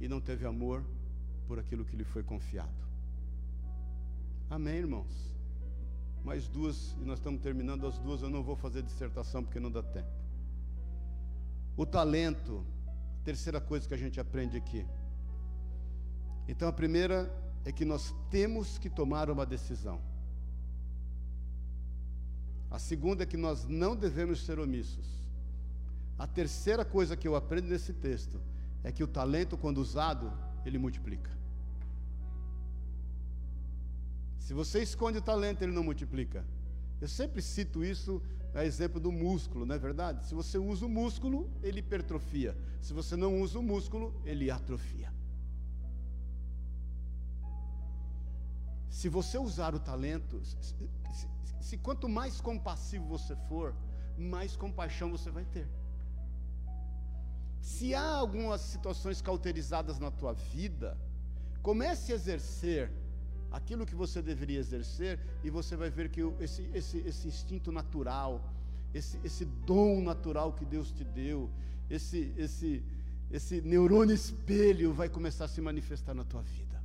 e não teve amor por aquilo que lhe foi confiado. Amém, irmãos? Mais duas, e nós estamos terminando as duas, eu não vou fazer dissertação porque não dá tempo. O talento, terceira coisa que a gente aprende aqui. Então, a primeira é que nós temos que tomar uma decisão. A segunda é que nós não devemos ser omissos. A terceira coisa que eu aprendo nesse texto é que o talento, quando usado, ele multiplica. Se você esconde o talento, ele não multiplica. Eu sempre cito isso a exemplo do músculo, não é verdade? Se você usa o músculo, ele hipertrofia. Se você não usa o músculo, ele atrofia. Se você usar o talento, se, se, se, quanto mais compassivo você for, mais compaixão você vai ter. Se há algumas situações cauterizadas na tua vida, comece a exercer aquilo que você deveria exercer e você vai ver que esse, esse, esse instinto natural, esse, esse dom natural que Deus te deu, esse, esse, esse neurônio espelho vai começar a se manifestar na tua vida.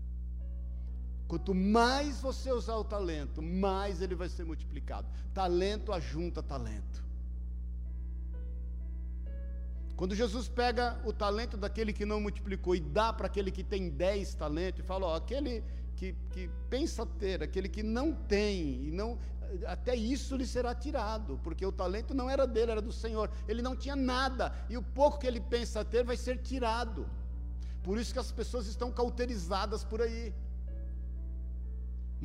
Quanto mais você usar o talento, mais ele vai ser multiplicado. Talento ajunta talento. Quando Jesus pega o talento daquele que não multiplicou e dá para aquele que tem dez talentos, e fala: ó, aquele que, que pensa ter, aquele que não tem, e não, até isso lhe será tirado, porque o talento não era dele, era do Senhor. Ele não tinha nada, e o pouco que ele pensa ter vai ser tirado. Por isso que as pessoas estão cauterizadas por aí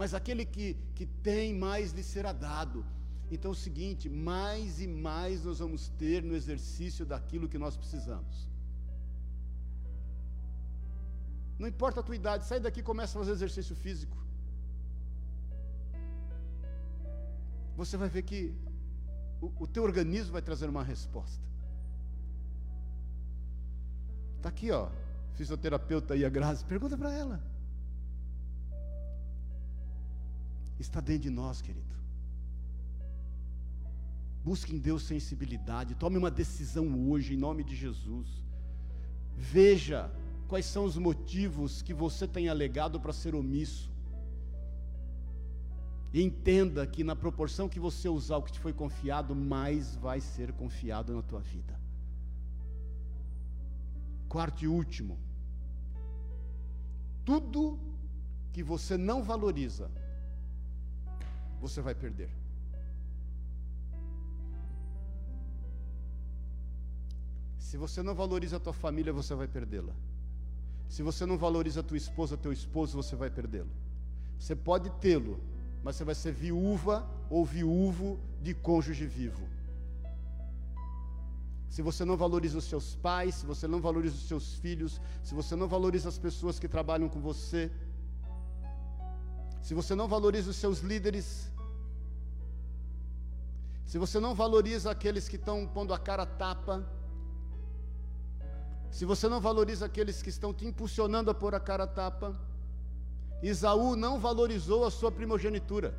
mas aquele que, que tem, mais lhe será dado. Então é o seguinte: mais e mais nós vamos ter no exercício daquilo que nós precisamos. Não importa a tua idade, sai daqui e começa a fazer exercício físico. Você vai ver que o, o teu organismo vai trazer uma resposta. Está aqui, ó, fisioterapeuta aí, a Grazi, pergunta para ela. está dentro de nós, querido. Busque em Deus sensibilidade, tome uma decisão hoje, em nome de Jesus. Veja quais são os motivos que você tem alegado para ser omisso. E entenda que na proporção que você usar o que te foi confiado, mais vai ser confiado na tua vida. Quarto e último, tudo que você não valoriza, você vai perder. Se você não valoriza a tua família, você vai perdê-la. Se você não valoriza a tua esposa, teu esposo, você vai perdê-lo. Você pode tê-lo, mas você vai ser viúva ou viúvo de cônjuge vivo. Se você não valoriza os seus pais, se você não valoriza os seus filhos, se você não valoriza as pessoas que trabalham com você, se você não valoriza os seus líderes, se você não valoriza aqueles que estão pondo a cara tapa, se você não valoriza aqueles que estão te impulsionando a pôr a cara a tapa, Isaú não valorizou a sua primogenitura.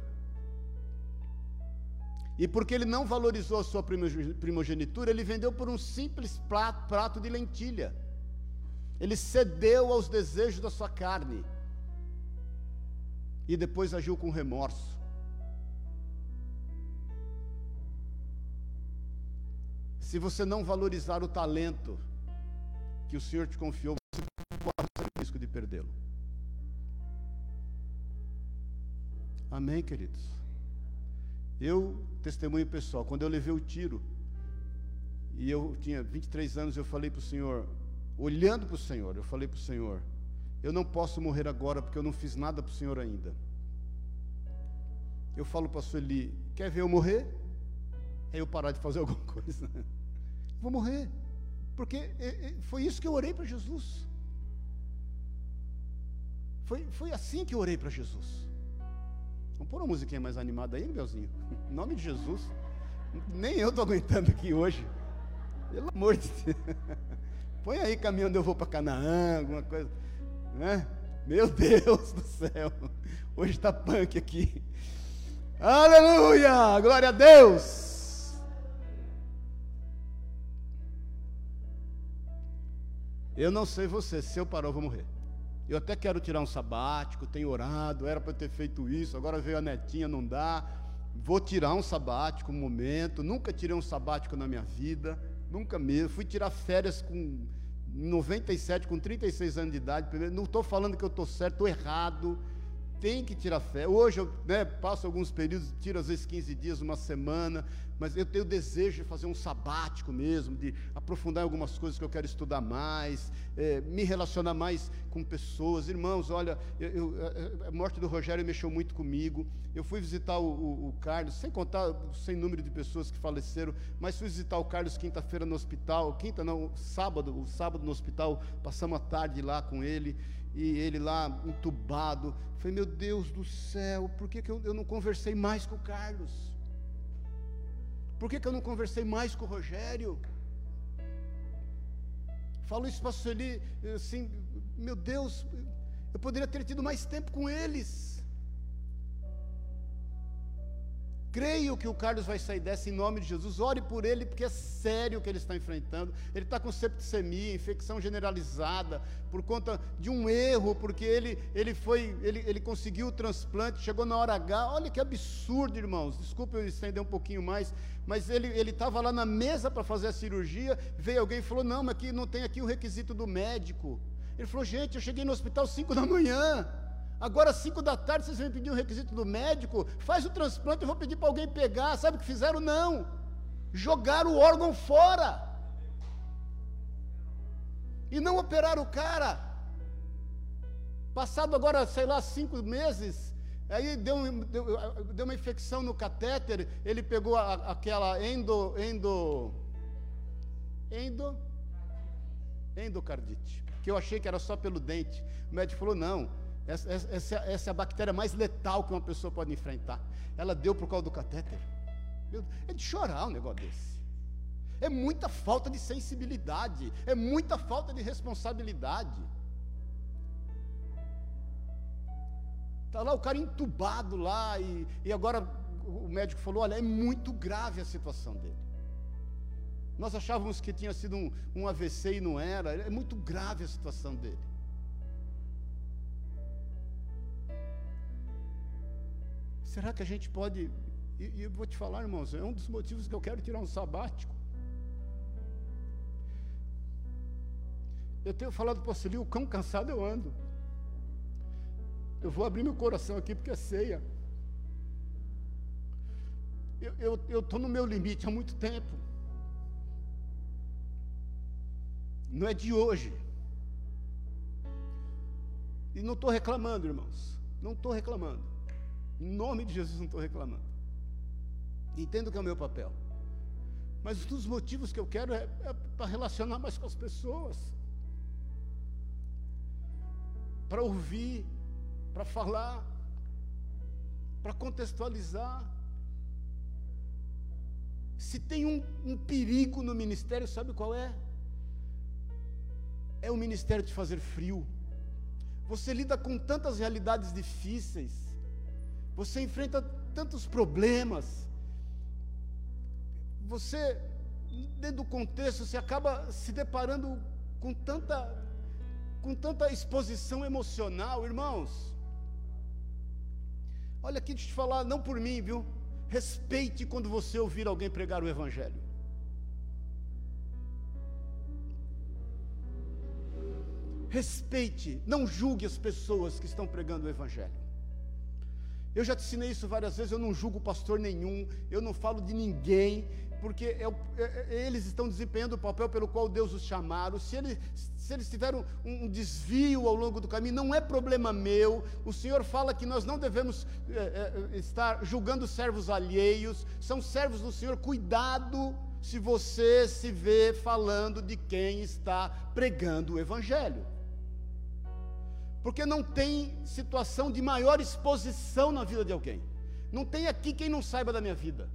E porque ele não valorizou a sua primogenitura, ele vendeu por um simples prato, de lentilha. Ele cedeu aos desejos da sua carne. e depois agiu com remorso. Se você não valorizar o talento que o Senhor te confiou, você corre o risco de perdê-lo. Amém, queridos? Eu, testemunho pessoal, quando eu levei o tiro, e eu tinha 23 anos, eu falei para o Senhor, olhando para o Senhor, eu falei para o Senhor, eu não posso morrer agora porque eu não fiz nada para o Senhor ainda. Eu falo para a Sueli, quer ver eu morrer? É eu parar de fazer *laughs* alguma coisa. Vou morrer. Porque foi isso que eu orei para Jesus. Foi, foi assim que eu orei para Jesus. Vamos pôr uma musiquinha mais animada aí, Belzinho? Em nome de Jesus. Nem eu estou aguentando aqui hoje. Pelo amor de Deus. Põe aí caminhando, eu vou para Canaã, alguma coisa. Né? Meu Deus do céu. Hoje está punk aqui. Aleluia! Glória a Deus! Eu não sei você, se eu parar, eu vou morrer. Eu até quero tirar um sabático, tenho orado, era para ter feito isso, agora veio a netinha, não dá. Vou tirar um sabático um momento. Nunca tirei um sabático na minha vida, nunca mesmo. Fui tirar férias com 97, com 36 anos de idade. Não estou falando que eu estou certo, estou errado tem que tirar fé. Hoje eu né, passo alguns períodos, tiro às vezes 15 dias, uma semana, mas eu tenho desejo de fazer um sabático mesmo, de aprofundar algumas coisas que eu quero estudar mais, é, me relacionar mais com pessoas. Irmãos, olha, eu, eu, a morte do Rogério mexeu muito comigo. Eu fui visitar o, o, o Carlos, sem contar sem número de pessoas que faleceram, mas fui visitar o Carlos quinta-feira no hospital, quinta não, sábado, o sábado no hospital, passamos a tarde lá com ele e ele lá entubado. Falei, meu Deus do céu, por que, que eu, eu não conversei mais com o Carlos? Por que, que eu não conversei mais com o Rogério? Falo isso para a Sueli, assim, meu Deus, eu poderia ter tido mais tempo com eles. Creio que o Carlos vai sair dessa em nome de Jesus. Ore por ele, porque é sério o que ele está enfrentando. Ele está com septicemia, infecção generalizada, por conta de um erro, porque ele, ele foi, ele, ele conseguiu o transplante, chegou na hora H. Olha que absurdo, irmãos. Desculpe eu estender um pouquinho mais, mas ele estava lá na mesa para fazer a cirurgia, veio alguém e falou: Não, mas aqui não tem aqui o requisito do médico. Ele falou: Gente, eu cheguei no hospital 5 da manhã. Agora, cinco da tarde, vocês vão pedir um requisito do médico, faz o transplante, eu vou pedir para alguém pegar. Sabe o que fizeram? Não. Jogaram o órgão fora. E não operaram o cara. Passado agora, sei lá, cinco meses, aí deu, deu, deu uma infecção no catéter, ele pegou a, aquela endo, endo, endo, endocardite, que eu achei que era só pelo dente. O médico falou, não, essa, essa, essa, é a bactéria mais letal que uma pessoa pode enfrentar. Ela deu por causa do catéter. É de chorar um negócio desse. É muita falta de sensibilidade. É muita falta de responsabilidade. Está lá o cara entubado lá e, e agora o médico falou: olha, é muito grave a situação dele. Nós achávamos que tinha sido um, um AVC e não era. É muito grave a situação dele. Será que a gente pode. E, e eu vou te falar, irmãos, é um dos motivos que eu quero tirar um sabático. Eu tenho falado para você, o quão cansado eu ando. Eu vou abrir meu coração aqui porque é ceia. Eu estou no meu limite há muito tempo. Não é de hoje. E não estou reclamando, irmãos. Não estou reclamando. Em nome de Jesus, não estou reclamando. Entendo que é o meu papel. Mas um dos motivos que eu quero é, é para relacionar mais com as pessoas. Para ouvir, para falar, para contextualizar. Se tem um, um, perigo no ministério, sabe qual é? É o ministério de fazer frio. Você lida com tantas realidades difíceis você enfrenta tantos problemas. Você, dentro do contexto, você acaba se deparando com tanta, com tanta exposição emocional, irmãos. Olha aqui, deixa eu te falar, não por mim, viu? Respeite quando você ouvir alguém pregar o Evangelho. Respeite, não julgue as pessoas que estão pregando o Evangelho. Eu já te ensinei isso várias vezes, eu não julgo pastor nenhum, eu não falo de ninguém, porque é, é, é, eles estão desempenhando o papel pelo qual Deus os chamaram. Se eles, se eles tiveram um, um desvio ao longo do caminho, não é problema meu. O Senhor fala que nós não devemos é, é estar julgando servos alheios, são servos do Senhor. Cuidado se você se vê falando de quem está pregando o Evangelho porque não tem situação de maior exposição na vida de alguém. Não tem aqui quem não saiba da minha vida.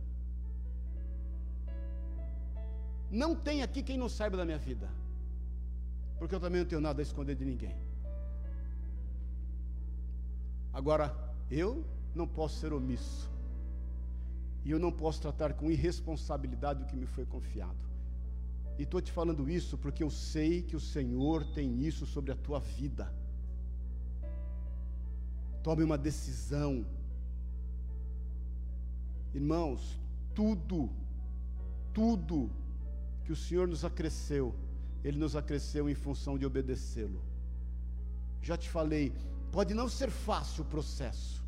Não tem aqui quem não saiba da minha vida. Porque eu também não tenho nada a esconder de ninguém. Agora, eu não posso ser omisso. E eu não posso tratar com irresponsabilidade o que me foi confiado. E estou te falando isso porque eu sei que o Senhor tem isso sobre a tua vida. Tome uma decisão. Irmãos, tudo, tudo que o Senhor nos acresceu, Ele nos acresceu em função de obedecê-lo. Já te falei, pode não ser fácil o processo,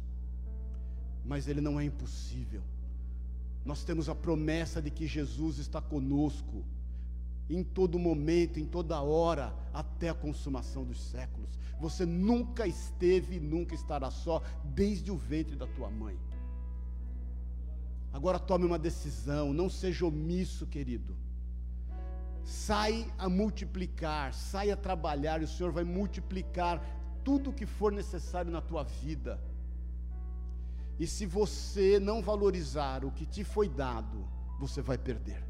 mas ele não é impossível. Nós temos a promessa de que Jesus está conosco em todo momento, em toda hora, até a consumação dos séculos. Você nunca esteve e nunca estará só, desde o ventre da tua mãe. Agora tome uma decisão, não seja omisso, querido. Sai a multiplicar, sai a trabalhar, e o Senhor vai multiplicar tudo o que for necessário na tua vida. E se você não valorizar o que te foi dado, você vai perder.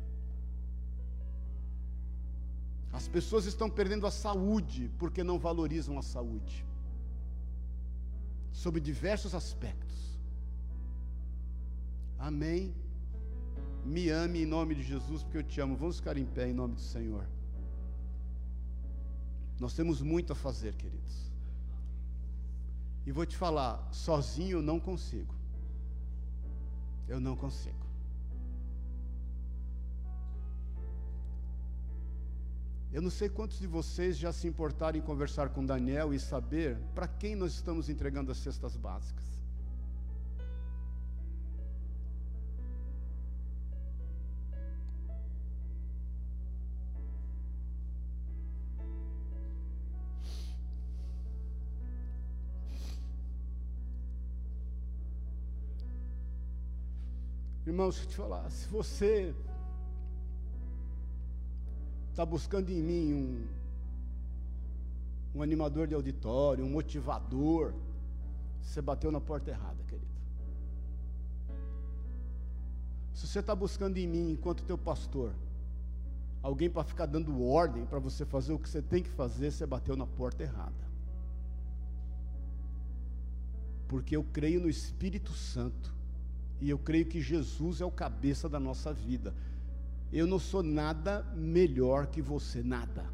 As pessoas estão perdendo a saúde porque não valorizam a saúde. Sob diversos aspectos. Amém. Me ame em nome de Jesus, porque eu te amo. Vamos ficar em pé em nome do Senhor. Nós temos muito a fazer, queridos. E vou te falar, sozinho eu não consigo. Eu não consigo. Eu não sei quantos de vocês já se importaram em conversar com Daniel e saber para quem nós estamos entregando as cestas básicas. Irmãos, deixa eu te falar, se você está buscando em mim um, um animador de auditório, um motivador, você bateu na porta errada, querido. Se você está buscando em mim, enquanto teu pastor, alguém para ficar dando ordem para você fazer o que você tem que fazer, você bateu na porta errada. Porque eu creio no Espírito Santo, e eu creio que Jesus é o cabeça da nossa vida. Eu não sou nada melhor que você, nada.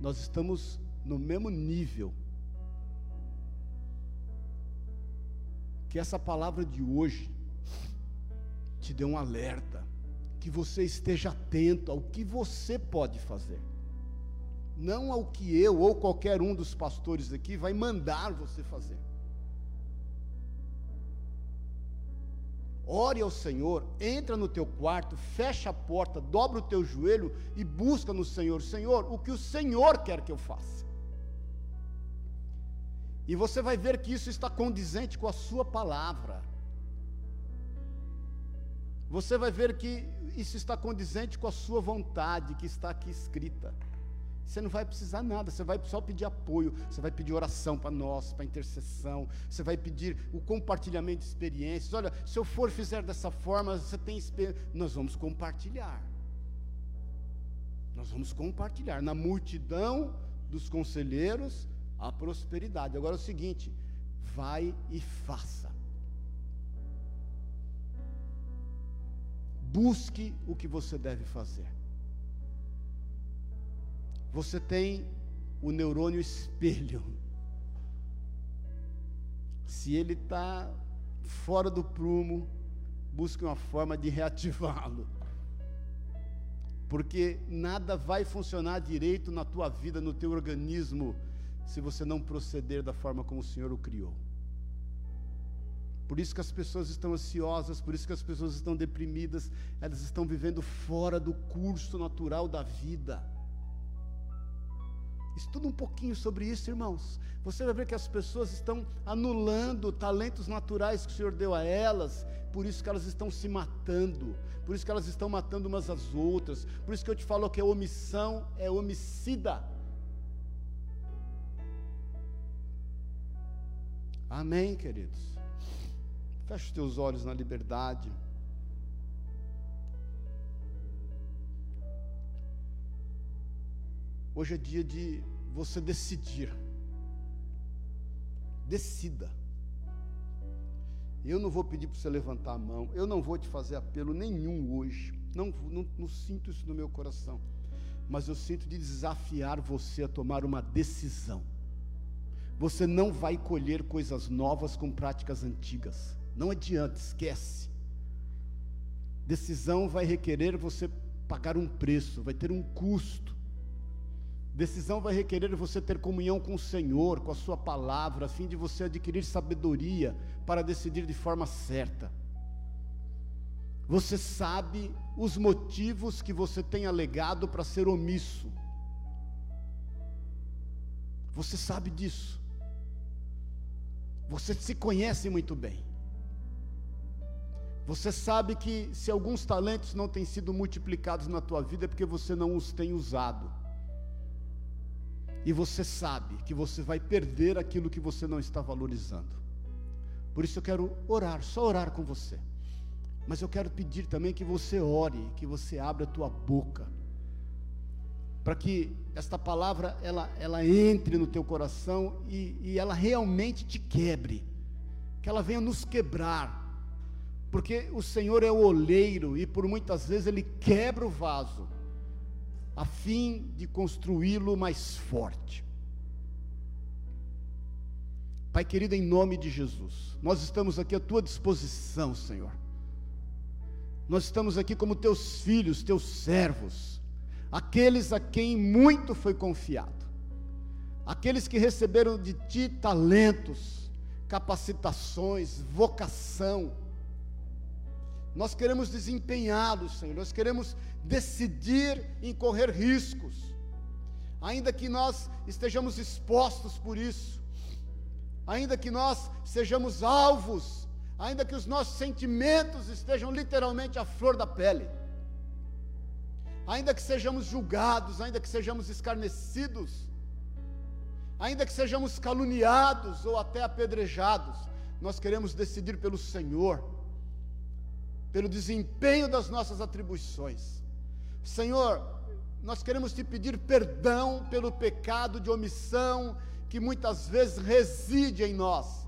Nós estamos no mesmo nível. Que essa palavra de hoje te dê um alerta, que você esteja atento ao que você pode fazer, não ao que eu ou qualquer um dos pastores aqui vai mandar você fazer. Ore ao Senhor, entra no teu quarto, fecha a porta, dobra o teu joelho e busca no Senhor: Senhor, o que o Senhor quer que eu faça. E você vai ver que isso está condizente com a Sua palavra. Você vai ver que isso está condizente com a Sua vontade, que está aqui escrita. Você não vai precisar nada, você vai só pedir apoio, você vai pedir oração para nós, para intercessão, você vai pedir o compartilhamento de experiências. Olha, se eu for fizer dessa forma, você tem. Nós vamos compartilhar. Nós vamos compartilhar. Na multidão dos conselheiros, a prosperidade. Agora é o seguinte: vai e faça. Busque o que você deve fazer você tem o neurônio espelho. Se ele está fora do prumo, busque uma forma de reativá-lo. Porque nada vai funcionar direito na tua vida, no teu organismo, se você não proceder da forma como o Senhor o criou. Por isso que as pessoas estão ansiosas, por isso que as pessoas estão deprimidas, elas estão vivendo fora do curso natural da vida. Estuda um pouquinho sobre isso, irmãos. Você vai ver que as pessoas estão anulando talentos naturais que o Senhor deu a elas, por isso que elas estão se matando, por isso que elas estão matando umas às outras, por isso que eu te falo que a omissão é homicida. Amém, queridos. Feche os teus olhos na liberdade. Hoje é dia de você decidir. Decida. Eu não vou pedir para você levantar a mão, eu não vou te fazer apelo nenhum hoje. Não, não, não sinto isso no meu coração. Mas eu sinto de desafiar você a tomar uma decisão. Você não vai colher coisas novas com práticas antigas. Não adianta, esquece. Decisão vai requerer você pagar um preço, vai ter um custo. Decisão vai requerer você ter comunhão com o Senhor, com a Sua palavra, a fim de você adquirir sabedoria para decidir de forma certa. Você sabe os motivos que você tem alegado para ser omisso. Você sabe disso. Você se conhece muito bem. Você sabe que se alguns talentos não têm sido multiplicados na tua vida é porque você não os tem usado. E você sabe que você vai perder aquilo que você não está valorizando. Por isso eu quero orar, só orar com você. Mas eu quero pedir também que você ore, que você abra a tua boca. Para que esta palavra ela, ela entre no teu coração e, e ela realmente te quebre. Que ela venha nos quebrar porque o Senhor é o oleiro e por muitas vezes ele quebra o vaso a fim de construí-lo mais forte. Pai querido, em nome de Jesus, nós estamos aqui à tua disposição, Senhor. Nós estamos aqui como teus filhos, teus servos, aqueles a quem muito foi confiado, aqueles que receberam de ti talentos, capacitações, vocação, nós queremos desempenhá-los, Senhor, nós queremos decidir em correr riscos, ainda que nós estejamos expostos por isso, ainda que nós sejamos alvos, ainda que os nossos sentimentos estejam literalmente à flor da pele, ainda que sejamos julgados, ainda que sejamos escarnecidos, ainda que sejamos caluniados ou até apedrejados, nós queremos decidir pelo Senhor pelo desempenho das nossas atribuições. Senhor, nós queremos te pedir perdão pelo pecado de omissão que muitas vezes reside em nós.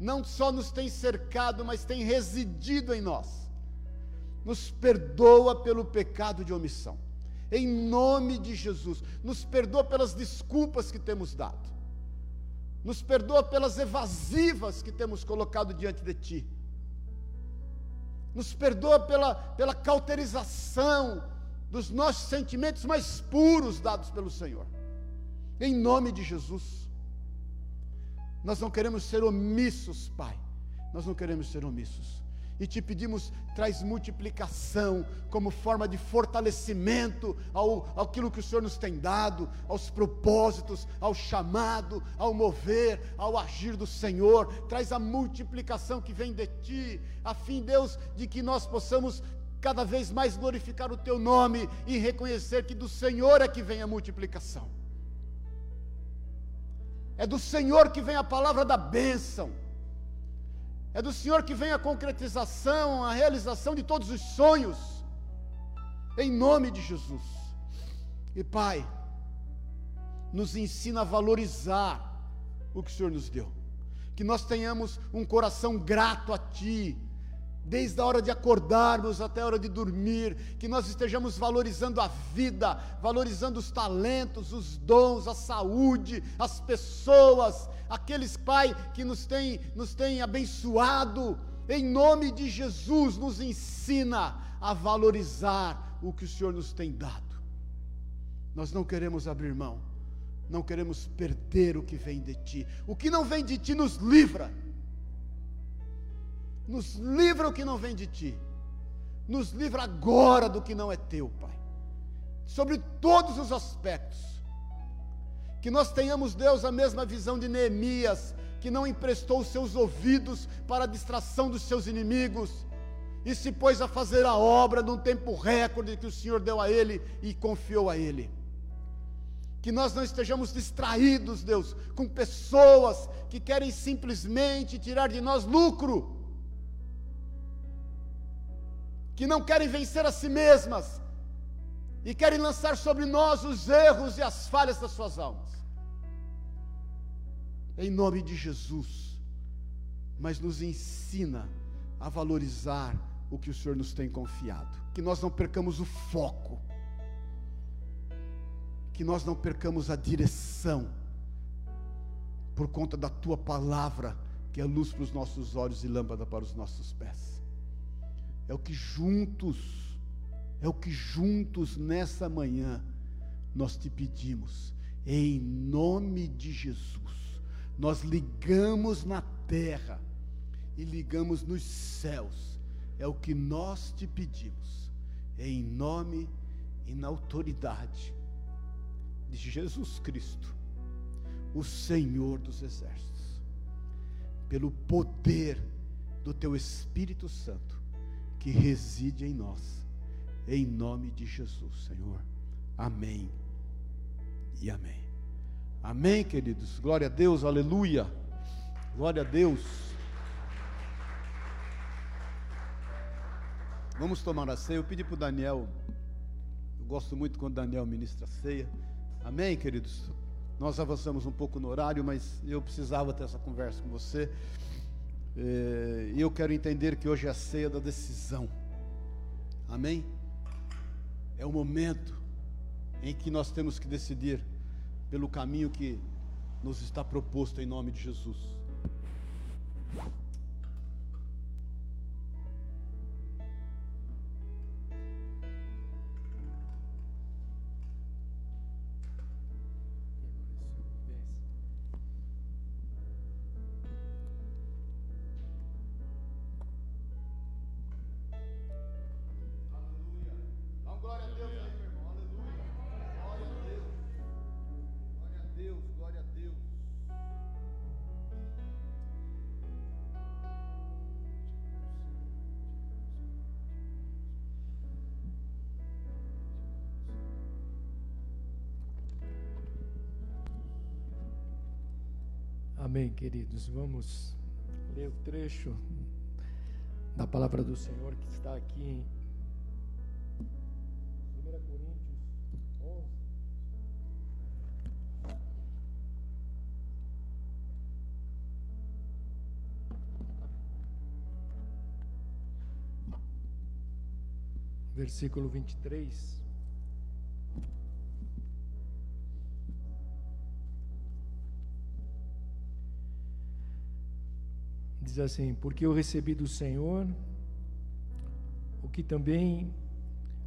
Não só nos tem cercado, mas tem residido em nós. Nos perdoa pelo pecado de omissão. Em nome de Jesus, nos perdoa pelas desculpas que temos dado. Nos perdoa pelas evasivas que temos colocado diante de ti nos perdoa pela, pela cauterização dos nossos sentimentos mais puros dados pelo Senhor. Em nome de Jesus. Nós não queremos ser omissos, Pai. Nós não queremos ser omissos e te pedimos, traz multiplicação como forma de fortalecimento ao, aquilo que o Senhor nos tem dado, aos propósitos, ao chamado, ao mover, ao agir do Senhor, traz a multiplicação que vem de Ti, a fim, Deus, de que nós possamos cada vez mais glorificar o Teu nome e reconhecer que do Senhor é que vem a multiplicação. É do Senhor que vem a palavra da bênção é do Senhor que vem a concretização, a realização de todos os sonhos. Em nome de Jesus. E Pai, nos ensina a valorizar o que o Senhor nos deu. Que nós tenhamos um coração grato a Ti, desde a hora de acordarmos até a hora de dormir, que nós estejamos valorizando a vida, valorizando os talentos, os dons, a saúde, as pessoas, aqueles, Pai, que nos têm, nos têm abençoado, em nome de Jesus, nos ensina a valorizar o que o Senhor nos tem dado. Nós não queremos abrir mão, não queremos perder o que vem de Ti, o que não vem de Ti nos livra nos livra o que não vem de ti. Nos livra agora do que não é teu, Pai. Sobre todos os aspectos. Que nós tenhamos, Deus, a mesma visão de Neemias, que não emprestou os seus ouvidos para a distração dos seus inimigos, e se pôs a fazer a obra num tempo recorde que o Senhor deu a ele e confiou a ele. Que nós não estejamos distraídos, Deus, com pessoas que querem simplesmente tirar de nós lucro que não querem vencer a si mesmas e querem lançar sobre nós os erros e as falhas das suas almas. Em nome de Jesus, mas nos ensina a valorizar o que o Senhor nos tem confiado, que nós não percamos o foco, que nós não percamos a direção, por conta da tua palavra, que é luz para os nossos olhos e lâmpada para os nossos pés. É o que juntos, é o que juntos nessa manhã nós te pedimos, em nome de Jesus. Nós ligamos na terra e ligamos nos céus. É o que nós te pedimos, em nome e na autoridade de Jesus Cristo, o Senhor dos exércitos, pelo poder do teu Espírito Santo que reside em nós. Em nome de Jesus, Senhor. Amém. E amém. Amém, queridos. Glória a Deus, aleluia. Glória a Deus. Vamos tomar a ceia. Eu pedi para o Daniel. Eu gosto muito quando Daniel ministra a ceia. Amém, queridos. Nós avançamos um pouco no horário, mas eu precisava ter essa conversa com você. E eu quero entender que hoje é a ceia da decisão. Amém? É o momento em que nós temos que decidir pelo caminho que nos está proposto em nome de Jesus. Amém, queridos. Vamos ler o trecho da palavra do Senhor que está aqui em 1 Coríntios 11. Versículo 23. Diz assim: Porque eu recebi do Senhor o que também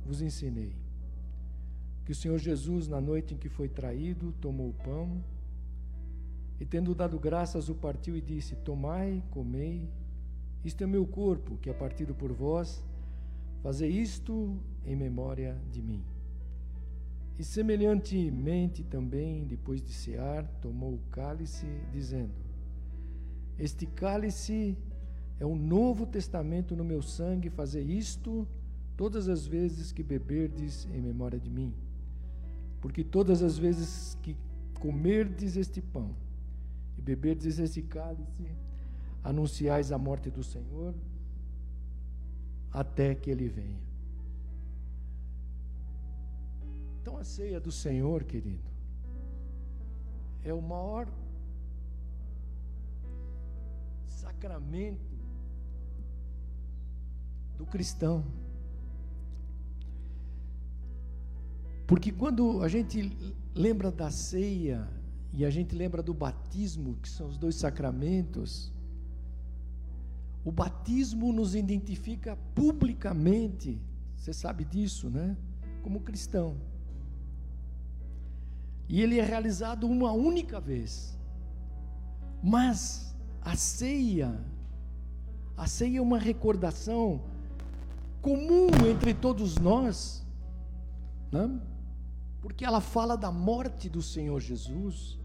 vos ensinei. Que o Senhor Jesus, na noite em que foi traído, tomou o pão e, tendo dado graças, o partiu e disse: Tomai, comei, isto é meu corpo, que é partido por vós, fazei isto em memória de mim. E semelhantemente também, depois de cear, tomou o cálice, dizendo: este cálice é um novo testamento no meu sangue, fazer isto todas as vezes que beberdes em memória de mim. Porque todas as vezes que comerdes este pão e beberdes este cálice, anunciais a morte do Senhor até que ele venha. Então a ceia do Senhor, querido, é o maior sacramento do cristão. Porque quando a gente lembra da ceia e a gente lembra do batismo, que são os dois sacramentos, o batismo nos identifica publicamente, você sabe disso, né? Como cristão. E ele é realizado uma única vez. Mas a ceia, a ceia é uma recordação comum entre todos nós, né? porque ela fala da morte do Senhor Jesus,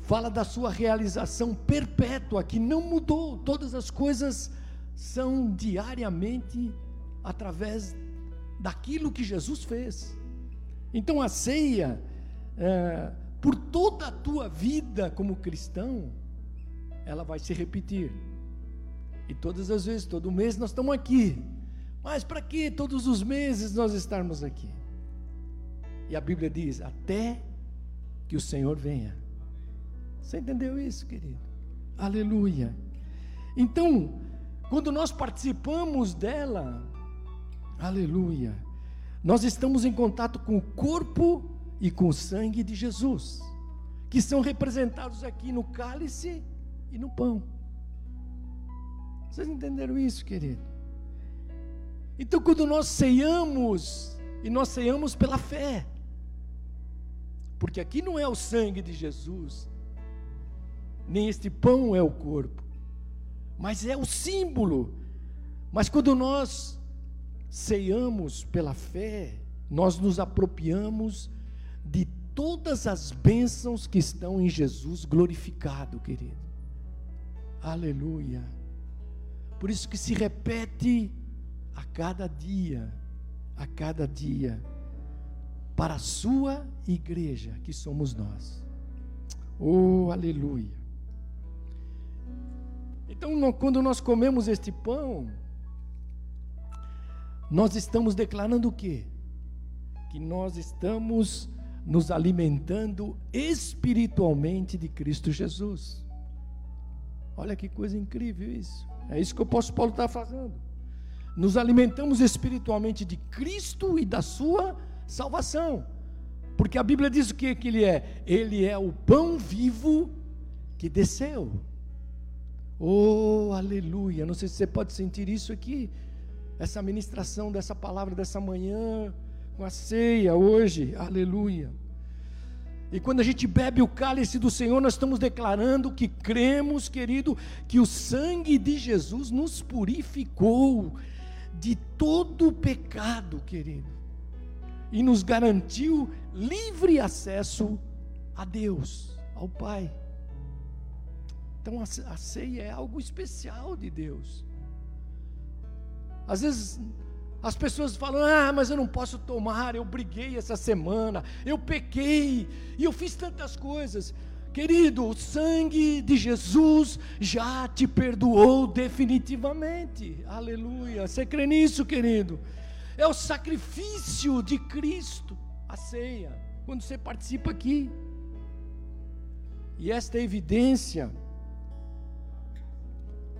fala da sua realização perpétua, que não mudou, todas as coisas são diariamente através daquilo que Jesus fez. Então a ceia, é, por toda a tua vida como cristão, ela vai se repetir. E todas as vezes, todo mês nós estamos aqui. Mas para que todos os meses nós estarmos aqui? E a Bíblia diz: até que o Senhor venha. Você entendeu isso, querido? Aleluia. Então, quando nós participamos dela, aleluia, nós estamos em contato com o corpo e com o sangue de Jesus, que são representados aqui no cálice e no pão. Vocês entenderam isso, querido? Então, quando nós ceiamos, e nós ceiamos pela fé, porque aqui não é o sangue de Jesus, nem este pão é o corpo, mas é o símbolo. Mas quando nós ceiamos pela fé, nós nos apropriamos de todas as bênçãos que estão em Jesus glorificado, querido. Aleluia. Por isso que se repete a cada dia, a cada dia, para a sua igreja, que somos nós. Oh, aleluia. Então, quando nós comemos este pão, nós estamos declarando o quê? Que nós estamos nos alimentando espiritualmente de Cristo Jesus. Olha que coisa incrível isso. É isso que o apóstolo Paulo está fazendo. Nos alimentamos espiritualmente de Cristo e da sua salvação. Porque a Bíblia diz o que, que ele é? Ele é o pão vivo que desceu. Oh, aleluia. Não sei se você pode sentir isso aqui. Essa ministração dessa palavra dessa manhã, com a ceia hoje. Aleluia. E quando a gente bebe o cálice do Senhor, nós estamos declarando que cremos, querido, que o sangue de Jesus nos purificou de todo pecado, querido, e nos garantiu livre acesso a Deus, ao Pai. Então a ceia é algo especial de Deus. Às vezes as pessoas falam: ah, mas eu não posso tomar, eu briguei essa semana, eu pequei, e eu fiz tantas coisas. Querido, o sangue de Jesus já te perdoou definitivamente. Aleluia. Você crê nisso, querido? É o sacrifício de Cristo, a ceia, quando você participa aqui. E esta evidência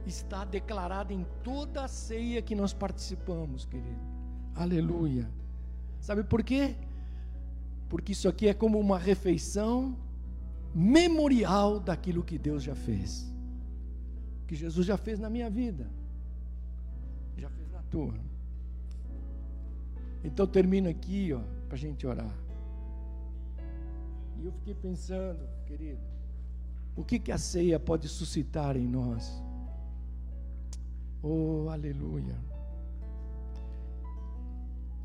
está declarada em toda a ceia que nós participamos, querido. Aleluia. Sabe por quê? Porque isso aqui é como uma refeição memorial daquilo que Deus já fez. Que Jesus já fez na minha vida. Já fez na tua. Então termino aqui, ó, para a gente orar. E eu fiquei pensando, querido, o que, que a ceia pode suscitar em nós? Oh, aleluia.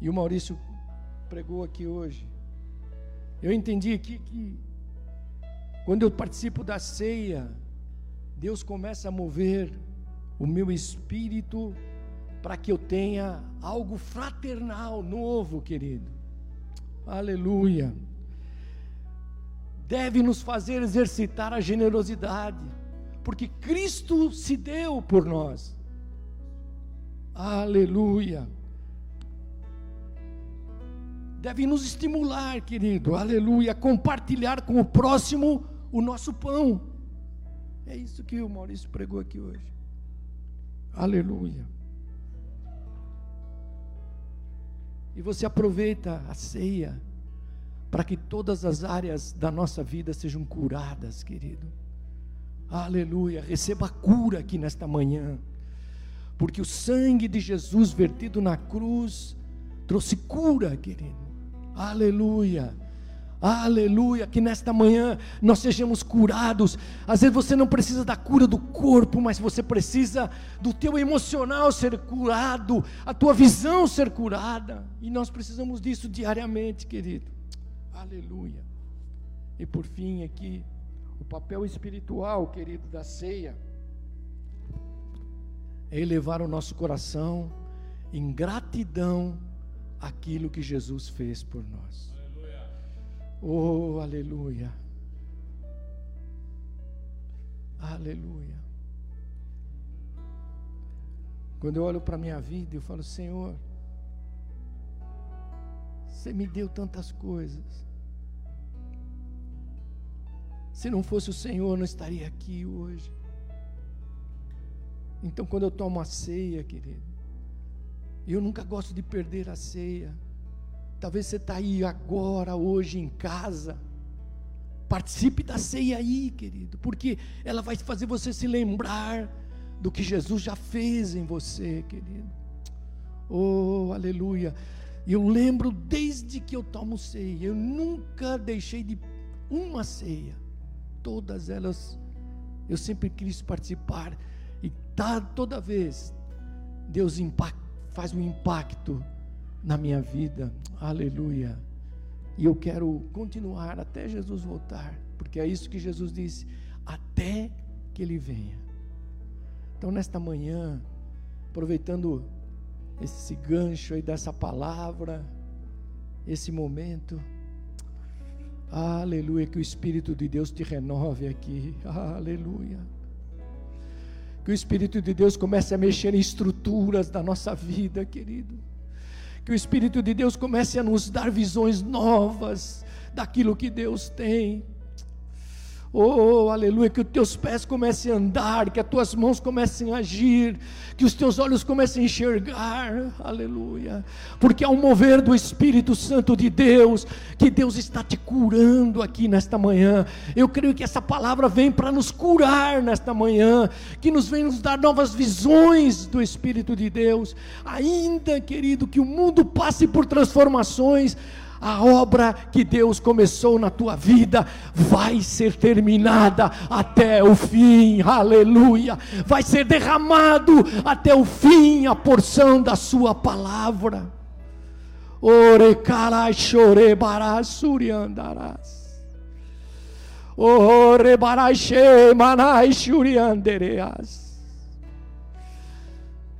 E o Maurício pregou aqui hoje. Eu entendi aqui que quando eu participo da ceia, Deus começa a mover o meu espírito para que eu tenha algo fraternal novo, querido. Aleluia. Deve nos fazer exercitar a generosidade, porque Cristo se deu por nós. Aleluia. Deve nos estimular, querido, aleluia, compartilhar com o próximo o nosso pão. É isso que o Maurício pregou aqui hoje. Aleluia. E você aproveita a ceia para que todas as áreas da nossa vida sejam curadas, querido. Aleluia. Receba a cura aqui nesta manhã. Porque o sangue de Jesus vertido na cruz trouxe cura, querido. Aleluia. Aleluia, que nesta manhã nós sejamos curados. Às vezes você não precisa da cura do corpo, mas você precisa do teu emocional ser curado, a tua visão ser curada. E nós precisamos disso diariamente, querido. Aleluia. E por fim, aqui, o papel espiritual, querido, da ceia é elevar o nosso coração em gratidão àquilo que Jesus fez por nós. Oh, aleluia. Aleluia. Quando eu olho para a minha vida, eu falo, Senhor, você me deu tantas coisas. Se não fosse o Senhor, eu não estaria aqui hoje. Então, quando eu tomo a ceia, querido, eu nunca gosto de perder a ceia. Talvez você está aí agora, hoje, em casa. Participe da ceia aí, querido, porque ela vai fazer você se lembrar do que Jesus já fez em você, querido. Oh, aleluia. Eu lembro desde que eu tomo ceia, eu nunca deixei de uma ceia. Todas elas eu sempre quis participar e tá toda vez Deus faz um impacto na minha vida. Aleluia. E eu quero continuar até Jesus voltar, porque é isso que Jesus disse, até que ele venha. Então, nesta manhã, aproveitando esse gancho aí dessa palavra, esse momento, aleluia, que o Espírito de Deus te renove aqui, *laughs* aleluia. Que o Espírito de Deus comece a mexer em estruturas da nossa vida, querido que o Espírito de Deus comece a nos dar visões novas daquilo que Deus tem. Oh, aleluia, que os teus pés comecem a andar, que as tuas mãos comecem a agir, que os teus olhos comecem a enxergar, aleluia, porque há um mover do Espírito Santo de Deus, que Deus está te curando aqui nesta manhã. Eu creio que essa palavra vem para nos curar nesta manhã, que nos vem nos dar novas visões do Espírito de Deus, ainda, querido, que o mundo passe por transformações a obra que Deus começou na tua vida vai ser terminada até o fim, aleluia. Vai ser derramado até o fim a porção da Sua palavra. Ore carai chore barasuriandarás. Ore barashe manai shuriandereas.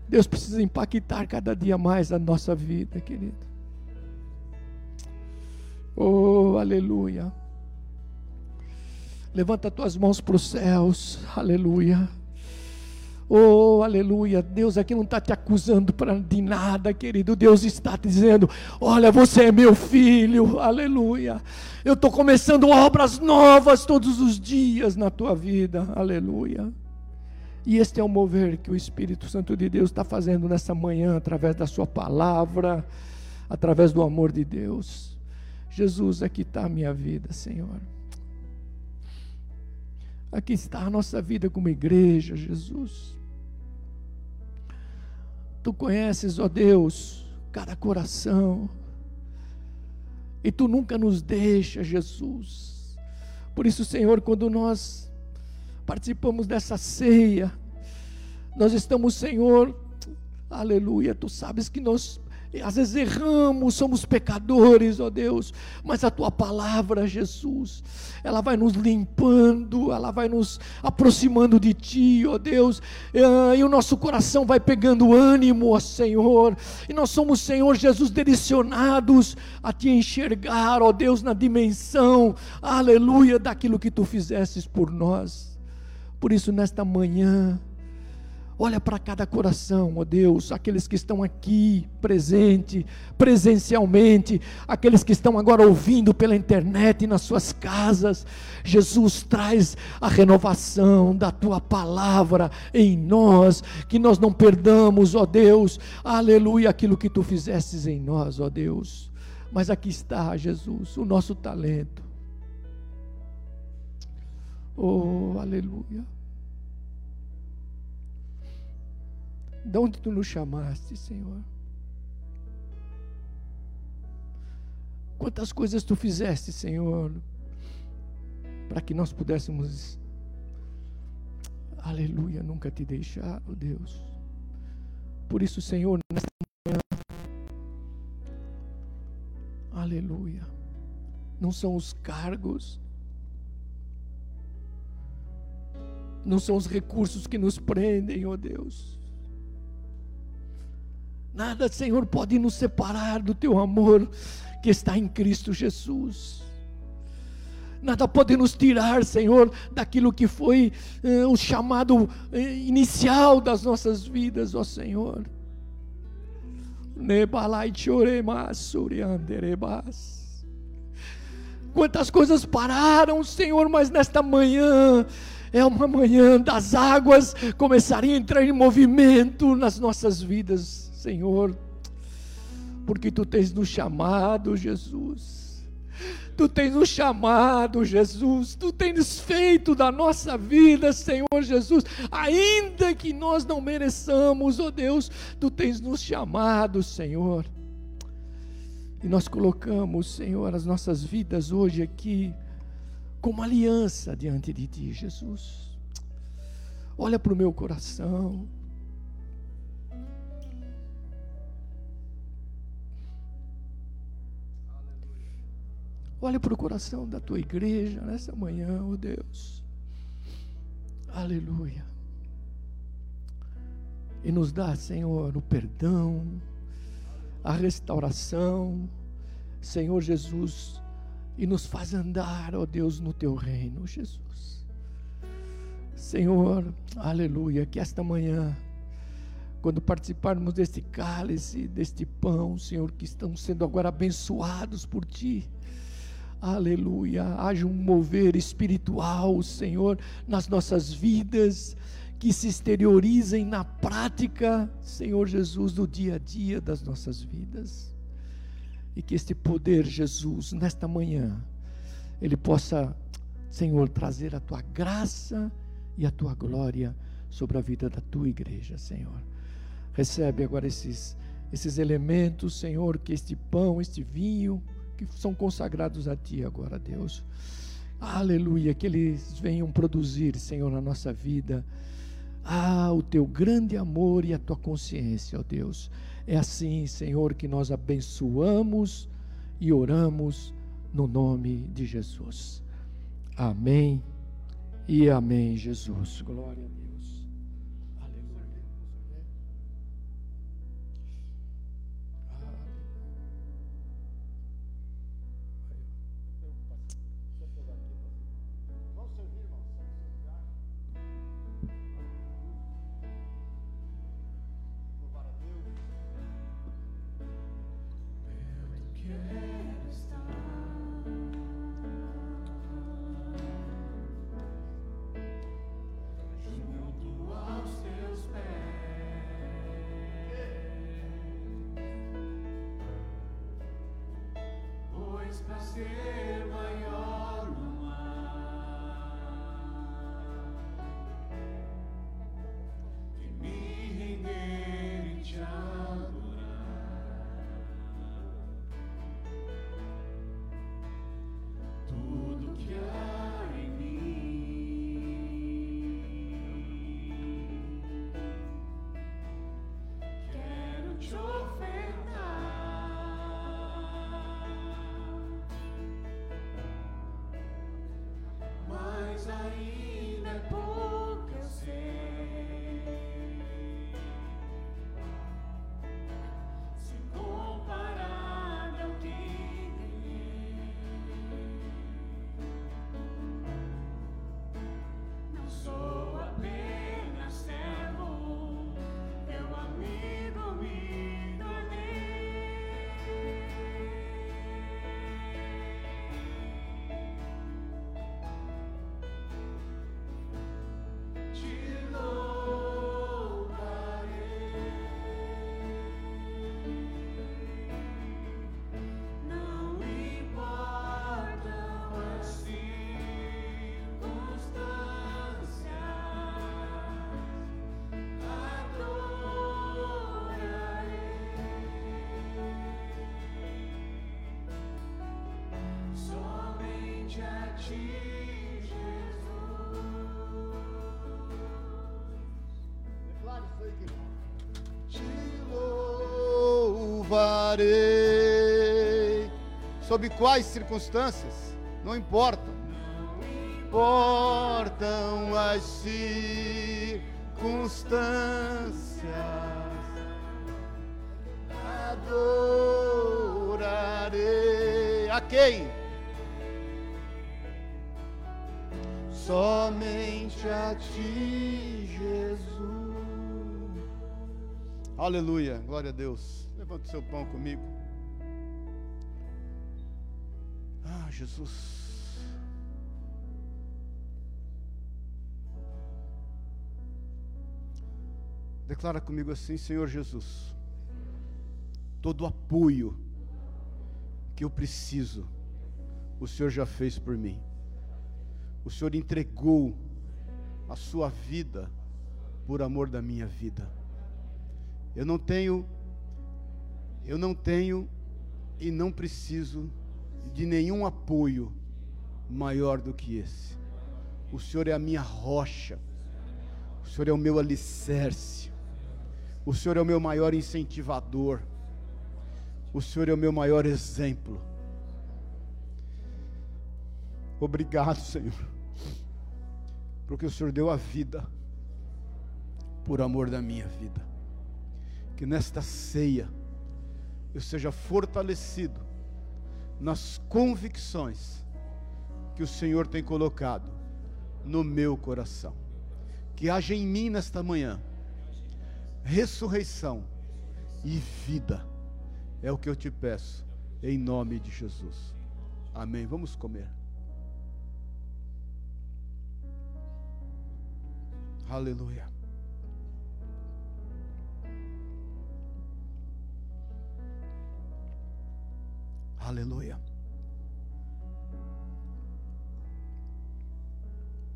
Deus precisa impactar cada dia mais a nossa vida, querido. Oh, aleluia. Levanta tuas mãos para os céus, aleluia. Oh, aleluia. Deus aqui não está te acusando de nada, querido. Deus está dizendo: Olha, você é meu filho, aleluia. Eu estou começando obras novas todos os dias na tua vida, aleluia. E este é o mover que o Espírito Santo de Deus está fazendo nessa manhã, através da Sua palavra, através do amor de Deus. Jesus, aqui está a minha vida, Senhor. Aqui está a nossa vida como igreja, Jesus. Tu conheces, ó Deus, cada coração. E tu nunca nos deixa, Jesus. Por isso, Senhor, quando nós participamos dessa ceia, nós estamos, Senhor, aleluia, tu sabes que nós às vezes erramos, somos pecadores, ó Deus, mas a tua palavra, Jesus, ela vai nos limpando, ela vai nos aproximando de ti, ó Deus, e o nosso coração vai pegando ânimo, ó Senhor, e nós somos, Senhor Jesus, direcionados a te enxergar, ó Deus, na dimensão, aleluia, daquilo que tu fizestes por nós. Por isso, nesta manhã, Olha para cada coração, ó Deus, aqueles que estão aqui presente, presencialmente, aqueles que estão agora ouvindo pela internet nas suas casas. Jesus traz a renovação da tua palavra em nós, que nós não perdamos, ó Deus. Aleluia, aquilo que tu fizestes em nós, ó Deus. Mas aqui está, Jesus, o nosso talento. Oh, aleluia. De onde tu nos chamaste, Senhor? Quantas coisas tu fizeste, Senhor, para que nós pudéssemos, aleluia, nunca te deixar, oh Deus. Por isso, Senhor, nesta manhã, aleluia, não são os cargos, não são os recursos que nos prendem, oh Deus Nada, Senhor, pode nos separar do teu amor que está em Cristo Jesus. Nada pode nos tirar, Senhor, daquilo que foi eh, o chamado eh, inicial das nossas vidas, ó Senhor. Quantas coisas pararam, Senhor, mas nesta manhã é uma manhã das águas começarem a entrar em movimento nas nossas vidas. Senhor, porque tu tens nos chamado, Jesus. Tu tens nos chamado, Jesus. Tu tens feito da nossa vida, Senhor Jesus, ainda que nós não mereçamos, ó oh Deus, tu tens nos chamado, Senhor. E nós colocamos, Senhor, as nossas vidas hoje aqui como aliança diante de Ti, Jesus. Olha para o meu coração. Olha para o coração da tua igreja nessa manhã, oh Deus. Aleluia. E nos dá, Senhor, o perdão, a restauração, Senhor Jesus, e nos faz andar, ó oh Deus, no teu reino, Jesus. Senhor, aleluia, que esta manhã, quando participarmos deste cálice, deste pão, Senhor, que estão sendo agora abençoados por Ti, aleluia, haja um mover espiritual, Senhor, nas nossas vidas, que se exteriorizem na prática, Senhor Jesus, do dia a dia das nossas vidas. E que este poder, Jesus, nesta manhã, ele possa, Senhor, trazer a tua graça e a tua glória sobre a vida da tua igreja, Senhor. Recebe agora esses, esses elementos, Senhor, que este pão, este vinho, que são consagrados a Ti agora, Deus. Aleluia, que eles venham produzir, Senhor, na nossa vida. Ah, o teu grande amor e a tua consciência, ó Deus. É assim, Senhor, que nós abençoamos e oramos no nome de Jesus. Amém e amém, Jesus. Glória a Deus. Te louvarei. Sob quais circunstâncias? Não importa. Não importam as circunstâncias. Adorarei a quem? Aleluia, glória a Deus. Levante seu pão comigo. Ah, Jesus. Declara comigo assim, Senhor Jesus. Todo o apoio que eu preciso, o Senhor já fez por mim. O Senhor entregou a sua vida por amor da minha vida. Eu não tenho, eu não tenho e não preciso de nenhum apoio maior do que esse. O Senhor é a minha rocha, o Senhor é o meu alicerce, o Senhor é o meu maior incentivador, o Senhor é o meu maior exemplo. Obrigado, Senhor, porque o Senhor deu a vida por amor da minha vida que nesta ceia eu seja fortalecido nas convicções que o Senhor tem colocado no meu coração. Que haja em mim nesta manhã ressurreição e vida. É o que eu te peço, em nome de Jesus. Amém. Vamos comer. Aleluia. Aleluia.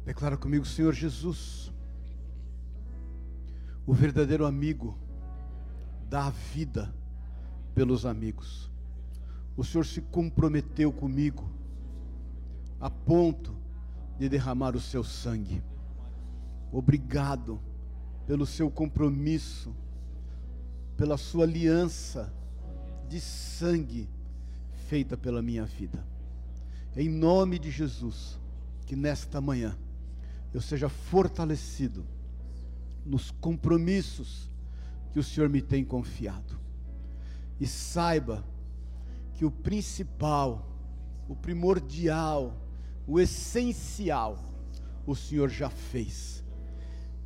Declara comigo, Senhor Jesus, o verdadeiro amigo dá a vida pelos amigos. O Senhor se comprometeu comigo a ponto de derramar o seu sangue. Obrigado pelo seu compromisso, pela sua aliança de sangue feita pela minha vida. Em nome de Jesus, que nesta manhã eu seja fortalecido nos compromissos que o Senhor me tem confiado. E saiba que o principal, o primordial, o essencial, o Senhor já fez,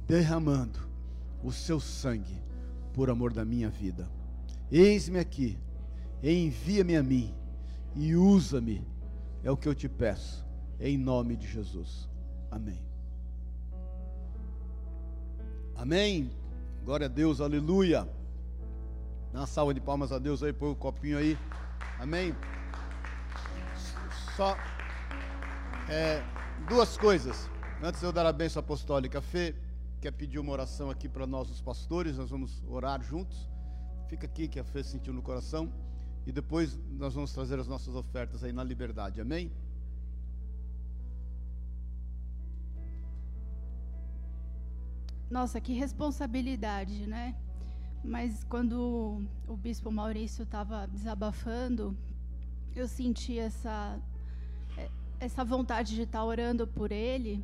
derramando o seu sangue por amor da minha vida. Eis-me aqui, envia-me a mim e usa-me, é o que eu te peço, em nome de Jesus. Amém. Amém. Glória a Deus, aleluia. Dá uma salva de palmas a Deus aí, põe o copinho aí. Amém. Só é, duas coisas. Antes de eu dar a bênção apostólica, Fê quer pedir uma oração aqui para nós, os pastores. Nós vamos orar juntos. Fica aqui que a Fê sentiu no coração. E depois nós vamos trazer as nossas ofertas aí na liberdade, amém? Nossa, que responsabilidade, né? Mas quando o bispo Maurício estava desabafando, eu senti essa é, essa vontade de estar tá orando por ele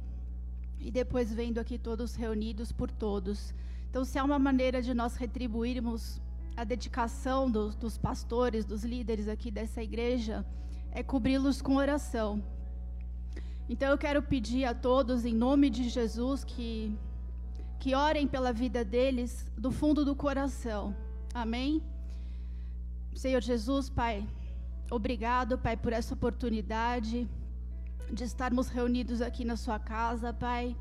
e depois vendo aqui todos reunidos por todos. Então, se há uma maneira de nós retribuirmos a dedicação dos, dos pastores, dos líderes aqui dessa igreja, é cobri-los com oração. Então eu quero pedir a todos, em nome de Jesus, que, que orem pela vida deles do fundo do coração. Amém? Senhor Jesus, Pai, obrigado, Pai, por essa oportunidade de estarmos reunidos aqui na Sua casa, Pai,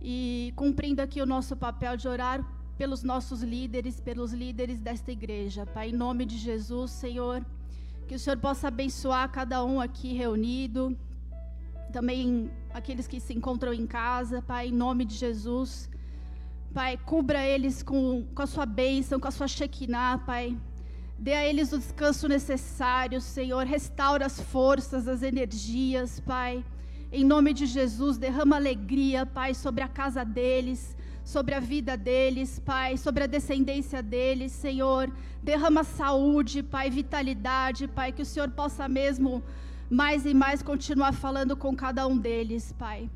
e cumprindo aqui o nosso papel de orar pelos nossos líderes, pelos líderes desta igreja. Pai, em nome de Jesus, Senhor, que o Senhor possa abençoar cada um aqui reunido, também aqueles que se encontram em casa, Pai, em nome de Jesus. Pai, cubra eles com, com a sua bênção, com a sua Shekinah, Pai. Dê a eles o descanso necessário, Senhor. Restaura as forças, as energias, Pai. Em nome de Jesus, derrama alegria, Pai, sobre a casa deles, sobre a vida deles, Pai, sobre a descendência deles, Senhor. Derrama saúde, Pai, vitalidade, Pai, que o Senhor possa mesmo mais e mais continuar falando com cada um deles, Pai.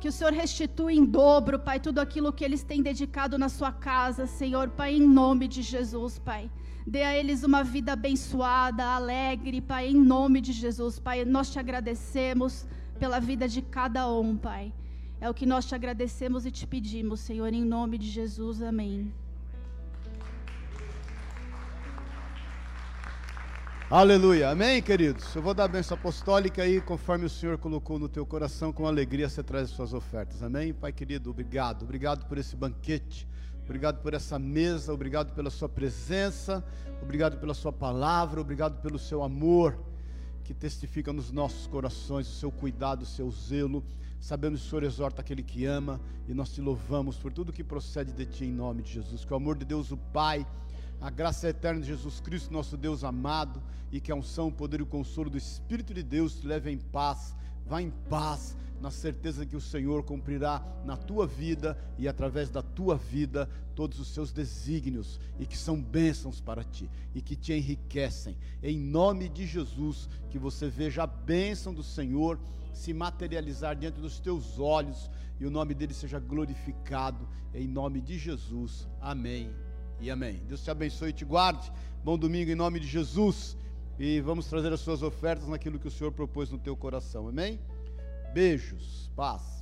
Que o Senhor restitua em dobro, Pai, tudo aquilo que eles têm dedicado na sua casa, Senhor, Pai, em nome de Jesus, Pai. Dê a eles uma vida abençoada, alegre, Pai, em nome de Jesus, Pai. Nós te agradecemos pela vida de cada um, Pai. É o que nós te agradecemos e te pedimos, Senhor, em nome de Jesus. Amém. Aleluia. Amém, queridos? Eu vou dar a bênção apostólica aí, conforme o Senhor colocou no teu coração, com alegria você traz as suas ofertas. Amém? Pai querido, obrigado. Obrigado por esse banquete. Obrigado por essa mesa, obrigado pela sua presença, obrigado pela sua palavra, obrigado pelo seu amor que testifica nos nossos corações o seu cuidado, o seu zelo. Sabemos que o Senhor exorta aquele que ama e nós te louvamos por tudo que procede de ti em nome de Jesus. Que o amor de Deus, o Pai, a graça eterna de Jesus Cristo, nosso Deus amado, e que a unção, o poder e o consolo do Espírito de Deus te leve em paz. Vá em paz na certeza que o Senhor cumprirá na tua vida e através da tua vida todos os seus desígnios e que são bênçãos para ti e que te enriquecem. Em nome de Jesus, que você veja a bênção do Senhor se materializar diante dos teus olhos e o nome dele seja glorificado. Em nome de Jesus. Amém e amém. Deus te abençoe e te guarde. Bom domingo em nome de Jesus. E vamos trazer as suas ofertas naquilo que o Senhor propôs no teu coração. Amém? Beijos, paz.